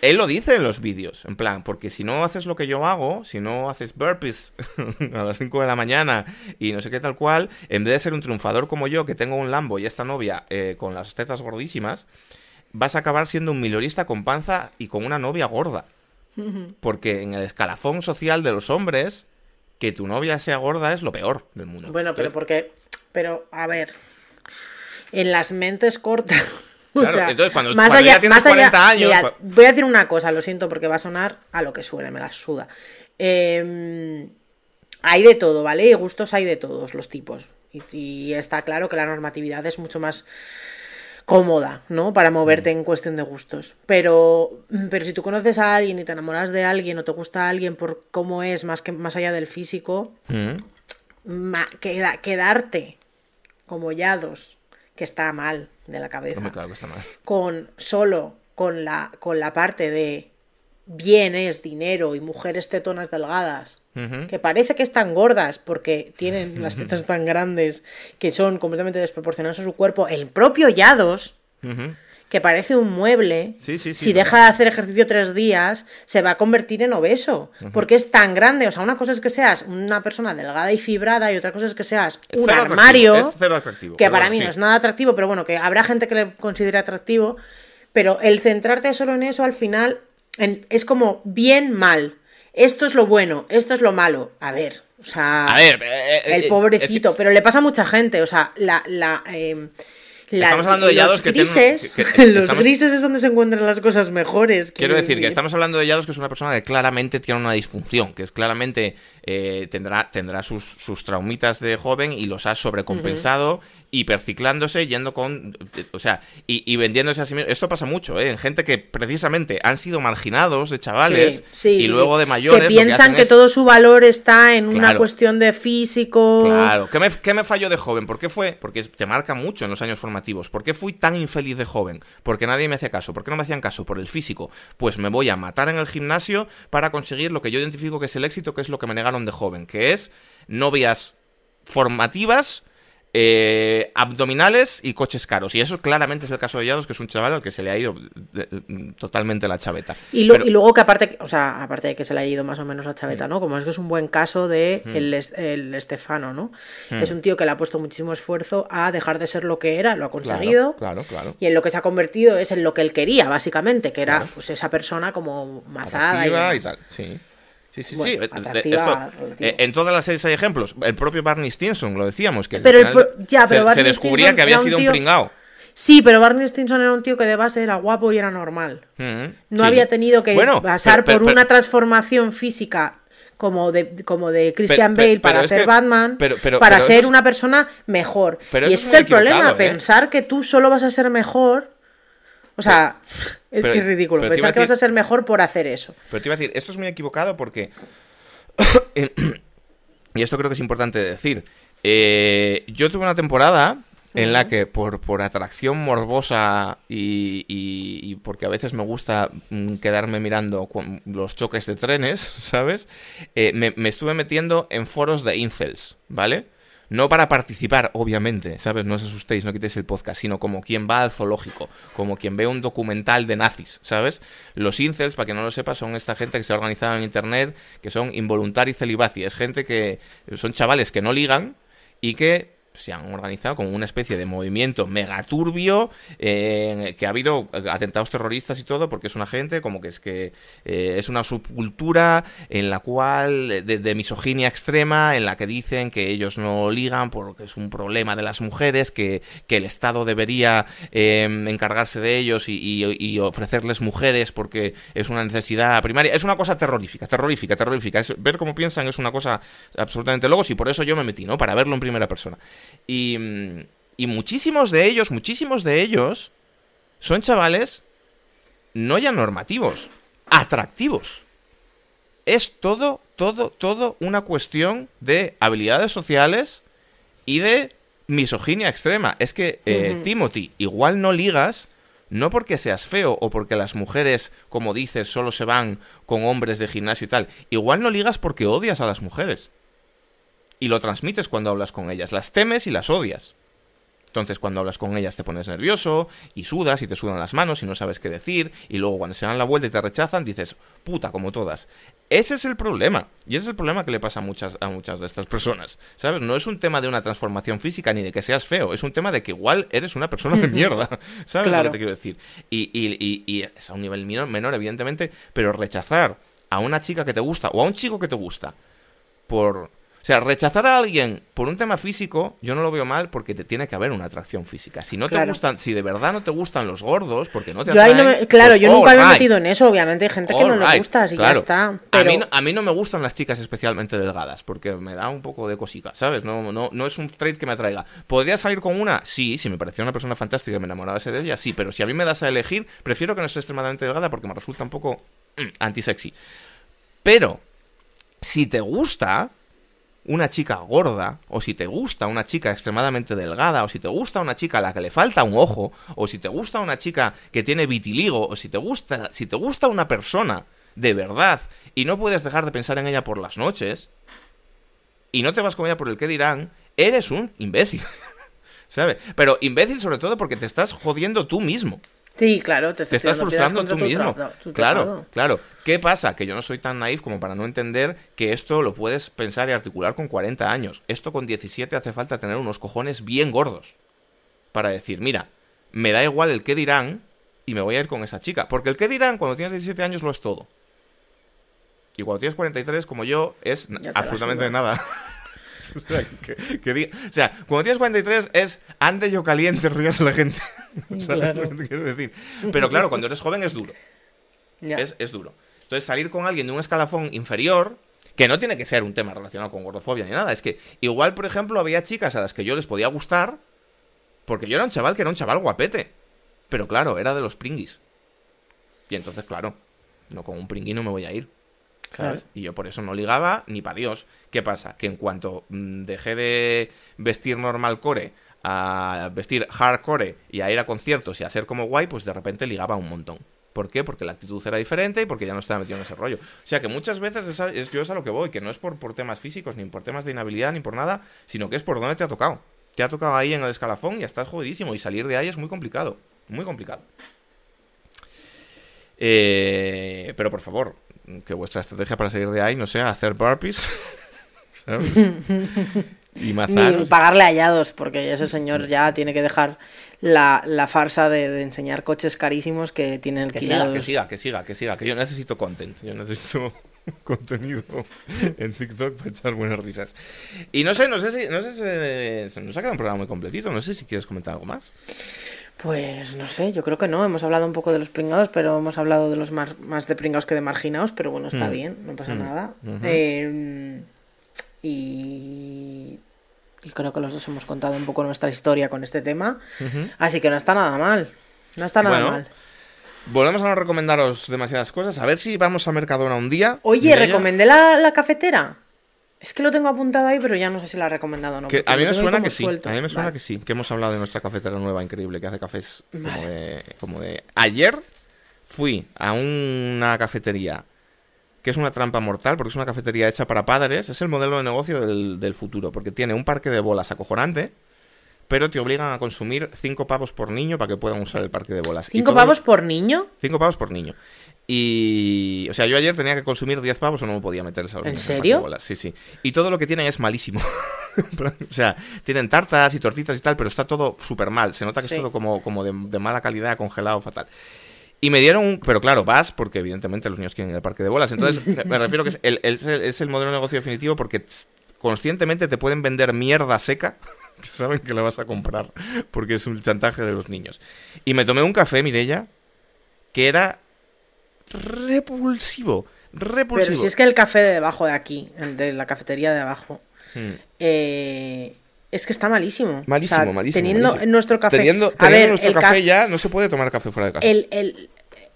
Él lo dice en los vídeos, en plan, porque si no haces lo que yo hago, si no haces burpees a las 5 de la mañana y no sé qué tal cual, en vez de ser un triunfador como yo, que tengo un Lambo y esta novia eh, con las tetas gordísimas, vas a acabar siendo un minorista con panza y con una novia gorda. Porque en el escalafón social de los hombres, que tu novia sea gorda es lo peor del mundo. Bueno, pero porque. Pero, a ver. En las mentes cortas. O Claro, sea, entonces, cuando- más cuando allá, ya tienes más allá- 40 años, mira, cua- voy a decir una cosa, lo siento porque va a sonar a lo que suene, me la suda. Eh, hay de todo, ¿vale? Y gustos hay de todos los tipos. Y, y está claro que la normatividad es mucho más cómoda, ¿no? Para moverte en cuestión de gustos. Pero, pero si tú conoces a alguien y te enamoras de alguien o te gusta a alguien por cómo es, más que más allá del físico, Mm. ma- queda- quedarte como yados, que está mal de la cabeza, claro que está mal. con solo con la, con la parte de bienes, dinero y mujeres tetonas delgadas, Que parece que están gordas porque tienen las tetas tan grandes que son completamente desproporcionadas a su cuerpo, el propio Yados, que parece un mueble, Sí, sí, sí, si deja de hacer ejercicio tres días, se va a convertir en obeso, porque es tan grande. O sea, una cosa es que seas una persona delgada y fibrada y otra cosa es que seas un cero armario, atractivo, que para bueno, mí no es nada atractivo, pero bueno, que habrá gente que le considere atractivo, pero el centrarte solo en eso al final en- es como bien mal. Esto es lo bueno, esto es lo malo. A ver, o sea... A ver, eh, eh, El pobrecito, es que- pero le pasa a mucha gente, o sea, la, la, eh, La- estamos hablando de los yados que grises, que- que- los estamos- grises es donde se encuentran las cosas mejores. Quiero decir que estamos hablando de Yados, que es una persona que claramente tiene una disfunción, que es claramente eh, tendrá, tendrá sus, sus traumitas de joven y los ha sobrecompensado, hiperciclándose, yendo con. O sea, y, y vendiéndose a sí mismo. Esto pasa mucho, ¿eh? En gente que precisamente han sido marginados de chavales Sí, sí, y sí, luego de mayores. Que piensan que, es- todo su valor está en una cuestión de físico. Claro, ¿Qué me, qué me falló de joven? ¿Por qué fue? Porque te marca mucho en los años formativos. ¿Por qué fui tan infeliz de joven? Porque nadie me hacía caso. ¿Por qué no me hacían caso? Por el físico. Pues me voy a matar en el gimnasio para conseguir lo que yo identifico que es el éxito, que es lo que me negaron de joven, que es novias formativas, eh, abdominales y coches caros. Y eso claramente es el caso de Yados, que es un chaval al que se le ha ido de- de- totalmente la chaveta. Y, lo- Pero- y luego que aparte, o sea, aparte de que se le ha ido más o menos la Mm. chaveta, ¿no? Como es que es un buen caso de el, Es- el Estefano, ¿no? Mm. Es un tío que le ha puesto muchísimo esfuerzo a dejar de ser lo que era, lo ha conseguido. Claro, claro, claro. Y en lo que se ha convertido es en lo que él quería, básicamente, que era pues esa persona como mazada y, atractiva y, demás. tal, sí. Sí, sí, Bueno, sí. Eh, esto- relativo. eh, en todas las series hay ejemplos. El propio Barney Stinson, lo decíamos, que Pero el ya, pero se, descubría Stinson que había un sido un pringao. Sí, pero Barney Stinson era un tío que de base era guapo y era normal. Mm, No sí. había tenido que Bueno, pasar pero- por pero- una transformación física como de, como de Christian Bale para que- Batman, pero- pero- para ser es- una persona mejor. Y ese es el problema, ¿eh? pensar que tú solo vas a ser mejor. O sea, es pero- que es ridículo. Pensar a que vas a decir- ser mejor por hacer eso. Pero te iba a decir, esto es muy equivocado porque. y esto creo que es importante decir. Eh, yo tuve una temporada en la que por, por atracción morbosa y, y- y porque a veces me gusta mm, quedarme mirando los choques de trenes, ¿sabes? Eh, me, me estuve metiendo en foros de incels, ¿vale? No para participar, obviamente, ¿sabes? No os asustéis, no quitéis el podcast, sino como quien va al zoológico, como quien ve un documental de nazis, ¿sabes? Los incels, para que no lo sepa, son esta gente que se ha organizado en internet, que son involuntari celibaci. Es gente que son chavales que no ligan y que se han organizado como una especie de movimiento megaturbio eh, que ha habido atentados terroristas y todo porque es una gente como que es que eh, es una subcultura en la cual de, misoginia extrema en la que dicen que ellos no ligan porque es un problema de las mujeres que, que el Estado debería eh, encargarse de ellos y, y- y ofrecerles mujeres porque es una necesidad primaria. Es una cosa terrorífica terrorífica terrorífica. Ver cómo piensan es una cosa absolutamente locos y por eso yo me metí no para verlo en primera persona y, y muchísimos de ellos, muchísimos de ellos son chavales no ya normativos, atractivos. Es todo, todo, todo una cuestión de habilidades sociales y de misoginia extrema. Es que, eh. Timothy, igual no ligas, no porque seas feo o porque las mujeres, como dices, solo se van con hombres de gimnasio y tal. Igual no ligas porque odias a las mujeres. Y lo transmites cuando hablas con ellas. Las temes y las odias. Entonces, cuando hablas con ellas te pones nervioso y sudas y te sudan las manos y no sabes qué decir. Y luego, cuando se dan la vuelta y te rechazan, dices, puta, como todas. Ese es el problema. Y ese es el problema que le pasa a muchas, a muchas de estas personas. ¿Sabes? No es un tema de una transformación física ni de que seas feo. Es un tema de que igual eres una persona de mierda. ¿Sabes lo Claro. que te quiero decir? Y, y- y- y es a un nivel menor, menor, evidentemente. Pero rechazar a una chica que te gusta o a un chico que te gusta por... O sea, rechazar a alguien por un tema físico, yo no lo veo mal porque te tiene que haber una atracción física. Si no te gustan, si de verdad no te gustan los gordos, porque no te Yo no atraen, me- claro, pues yo nunca me he right. metido en eso. Obviamente hay gente que no All le right, gusta, así claro. ya está. A, Pero mí no, a mí no me gustan las chicas especialmente delgadas, porque me da un poco de cosica, ¿sabes? No, no, no es un trait que me atraiga. ¿Podría salir con una? Sí, si me parecía una persona fantástica y me enamorase de ella, sí, pero si a mí me das a elegir, prefiero que no esté extremadamente delgada porque me resulta un poco mm, antisexy. Pero, si te gusta una chica gorda, o si te gusta una chica extremadamente delgada, o si te gusta una chica a la que le falta un ojo, o si te gusta una chica que tiene vitiligo, o si te gusta, si te gusta una persona de verdad y no puedes dejar de pensar en ella por las noches, y no te vas con ella por el que dirán, eres un imbécil. ¿Sabes? Pero imbécil sobre todo porque te estás jodiendo tú mismo. Sí, claro, te, Te estás frustrando tú mismo. tra- Claro, claro. ¿Qué pasa? Que yo no soy tan naif como para no entender que esto lo puedes pensar y articular con 40 años. Esto con 17 hace falta tener unos cojones bien gordos. Para decir, mira, me da igual el qué dirán y me voy a ir con esa chica. Porque el qué dirán cuando tienes 17 años lo es todo. Y cuando tienes 43, como yo, es absolutamente nada. o, sea, que, que diga- o sea, cuando tienes 43 es ande yo caliente, rías a la gente. ¿Sabes Claro. lo que te quiero decir? Pero claro, cuando eres joven es duro. Es, es duro. Entonces, salir con alguien de un escalafón inferior, que no tiene que ser un tema relacionado con gordofobia ni nada, es que igual, por ejemplo, había chicas a las que yo les podía gustar, porque yo era un chaval que era un chaval guapete. Pero claro, era de los pringuis. Y entonces, claro, no con un pringui no me voy a ir. ¿Sabes? Claro. Y yo por eso no ligaba ni para Dios. ¿Qué pasa? Que en cuanto mm, dejé de vestir normal core a vestir hardcore y a ir a conciertos y a ser como guay, pues de repente ligaba un montón. ¿Por qué? Porque la actitud era diferente y porque ya no estaba metido en ese rollo. O sea que muchas veces es a- es- yo es a lo que voy, que no es por, por temas físicos, ni por temas de inhabilidad, ni por nada, sino que es por dónde te ha tocado. Te ha tocado ahí en el escalafón y estás jodidísimo. Y salir de ahí es muy complicado. Muy complicado. Eh, pero por favor, que vuestra estrategia para salir de ahí no sea hacer burpees. ¿sabes? y Ni mazaros. pagarle hallados, porque ese señor ya tiene que dejar la, la farsa de, de enseñar coches carísimos que tienen Que siga, que siga, que siga, que siga. Que yo necesito content. Yo necesito contenido en TikTok para echar buenas risas. Y no sé, no sé si. No sé si se nos ha quedado un programa muy completito. No sé si quieres comentar algo más. Pues no sé, yo creo que no. Hemos hablado un poco de los pringados, pero hemos hablado de los mar- más de pringados que de marginados, pero bueno, está Mm. bien, no pasa Mm. nada. Eh, y, y creo que los dos hemos contado un poco nuestra historia con este tema, así que no está nada mal. No está nada Bueno, mal. Volvemos a no recomendaros demasiadas cosas. A ver si vamos a Mercadona un día. Oye, Mireia. ¿recomendé la, la cafetera? Es que lo tengo apuntado ahí, pero ya no sé si la he recomendado o no. Que a mí me suena que sí. A mí me suena Vale. que sí. Que hemos hablado de nuestra cafetera nueva increíble que hace cafés como, de, como de. Ayer fui a una cafetería que es una trampa mortal porque es una cafetería hecha para padres. Es el modelo de negocio del, del futuro porque tiene un parque de bolas acojonante. Pero te obligan a consumir cinco pavos por niño para que puedan usar el parque de bolas. Y ¿Cinco todo lo- pavos por niño? Cinco pavos por niño. Y. O sea, yo ayer tenía que consumir 10 pavos o no me podía meter esa ¿En serio? Sí, sí. Y todo lo que tienen es malísimo. O sea, tienen tartas y tortitas y tal, pero está todo súper mal. Se nota que Sí. es todo como, como de, de mala calidad, congelado, fatal. Y me dieron un. Pero claro, vas porque evidentemente los niños quieren ir al parque de bolas. Entonces, me- refiero que es el, es el- es el modelo de negocio definitivo porque conscientemente te pueden vender mierda seca. Saben que la vas a comprar porque es un chantaje de los niños. Y me tomé un café, Mirella, que era repulsivo. Repulsivo. Pero si es que el café de debajo de aquí, el de la cafetería de abajo, Mm. eh, es que está malísimo. Malísimo, O sea, malísimo. Teniendo malísimo. nuestro café. Teniendo, a ver, nuestro ca- café ya, no se puede tomar café fuera de casa. el- el-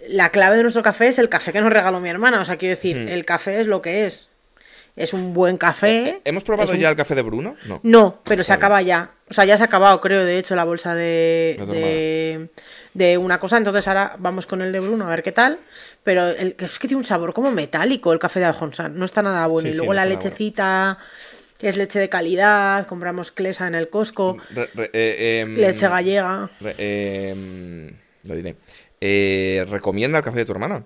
la clave de nuestro café es el café que nos regaló mi hermana. O sea, quiero decir, Mm. el café es lo que es. Es un buen café. ¿Hemos probado es un- ya el café de Bruno? No. No, pero se Vale. acaba ya. O sea, ya se ha acabado, creo, de hecho, la bolsa de, De tu de, de una cosa. Entonces ahora vamos con el de Bruno a ver qué tal. Pero el, es que tiene un sabor como metálico el café de Ajonsa. No está nada bueno. Sí, y sí, luego no la lechecita, que es leche de calidad. Compramos Clesa en el Costco. Re- re- eh, em, Leche gallega. re- em, lo diré. Eh, ¿Recomienda el café de tu hermana?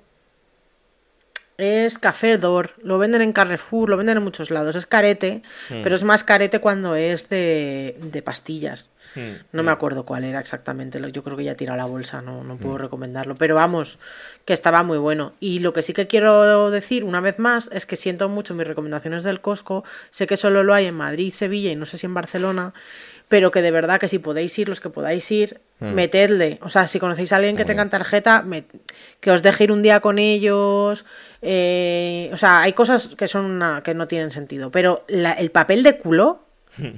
Es café Dor. Lo venden en Carrefour, lo venden en muchos lados. Es carete, Hmm. pero es más carete cuando es de, de pastillas. Hmm. No me acuerdo cuál era exactamente. Yo creo que ya tira la bolsa, no, no Hmm. puedo recomendarlo. Pero vamos, que estaba muy bueno. Y lo que sí que quiero decir una vez más es que siento mucho mis recomendaciones del Costco. Sé que solo lo hay en Madrid, Sevilla y no sé si en Barcelona. Pero que de verdad que si podéis ir, los que podáis ir, metedle. O sea, si conocéis a alguien que bien. tarjeta, met- que os deje ir un día con ellos. eh, o sea, hay cosas que son una- que no tienen sentido. Pero la- el papel de culo.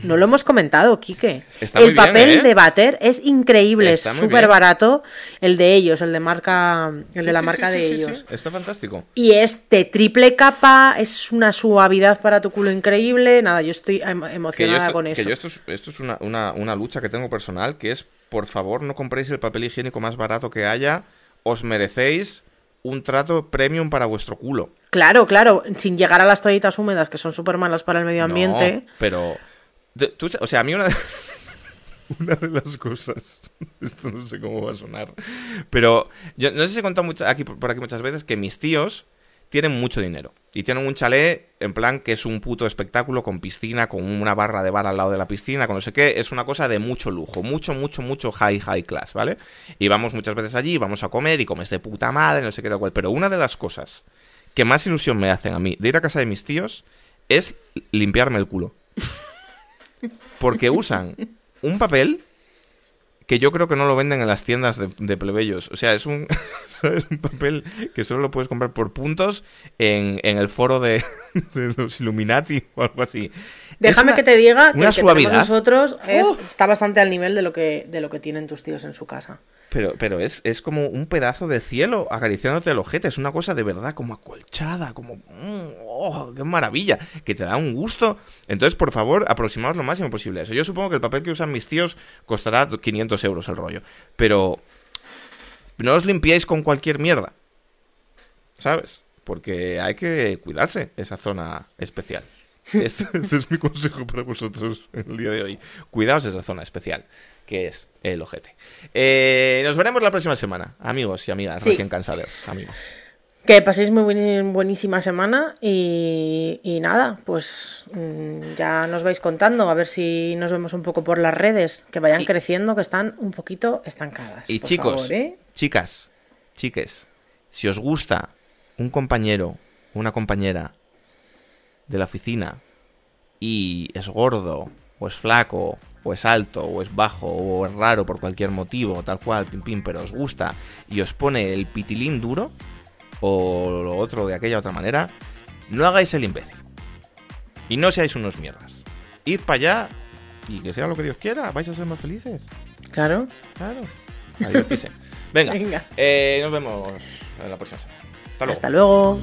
No lo hemos comentado, Quique. Está el muy bien, papel ¿eh? de bater es increíble, Está es súper barato. El de ellos, el de marca, el de la sí, marca sí, de ellos. sí. Está fantástico. Y es de triple capa, es una suavidad para tu culo increíble. Nada, yo estoy em- Que yo emocionada esto, con que eso. yo esto es, esto es una, una- una lucha que tengo personal, que es, por favor, no compréis el papel higiénico más barato que haya. Os merecéis un trato premium para vuestro culo. Claro, claro, sin llegar a las toallitas húmedas que son súper malas para el medio ambiente. No, pero. Tú- o sea, a mí una de, una de las cosas. Esto no sé cómo va a sonar. Pero yo no sé si he contado mucho- aquí, por aquí muchas veces que mis tíos tienen mucho dinero. Y tienen un chalet, en plan, que es un puto espectáculo con piscina, con una barra de bar al lado de la piscina, con no sé qué. Es una cosa de mucho lujo. Mucho, mucho, mucho high, high class, ¿vale? Y vamos muchas veces allí, vamos a comer y comes de puta madre, no sé qué tal cual. Pero una de las cosas que más ilusión me hacen a mí de ir a casa de mis tíos es limpiarme el culo. Porque usan un papel que yo creo que no lo venden en las tiendas de, plebeyos. O sea, es un, es un papel que solo lo puedes comprar por puntos en, el foro de, los Illuminati o algo así. Déjame que te diga que, que nosotros está bastante al nivel de lo, que, de lo que tienen tus tíos en su casa. Pero, pero es, es, como un pedazo de cielo acariciándote el ojete. Es una cosa de verdad como acolchada, como... Mm, ¡Oh, qué maravilla! Que te da un gusto. Entonces, por favor, aproximaos lo máximo posible a eso. Yo supongo que el papel que usan mis tíos costará 500 euros el rollo. Pero no os limpiéis con cualquier mierda. ¿Sabes? Porque hay que cuidarse esa zona especial. Este, este, es mi consejo para vosotros el día de hoy. Cuidaos esa zona especial que es el ojete. Eh, nos veremos la próxima semana, amigos y amigas recién cansados, amigos. Que paséis muy buenísima semana y, nada, pues mm, ya nos vais contando, a ver si nos vemos un poco por las redes, que vayan creciendo, que están un poquito estancadas. Y chicos, ¿eh? chicas, chiques, si os gusta un compañero, una compañera de la oficina y es gordo o es flaco o es alto, o es bajo, o es raro por cualquier motivo, tal cual, pim pim, pero os gusta y os pone el pitilín duro, o lo otro de aquella otra manera, no hagáis el imbécil. Y no seáis unos mierdas. Id para allá y que sea lo que Dios quiera, vais a ser más felices. Claro. Claro. Venga, Venga. Eh, nos vemos en la próxima semana. Hasta luego.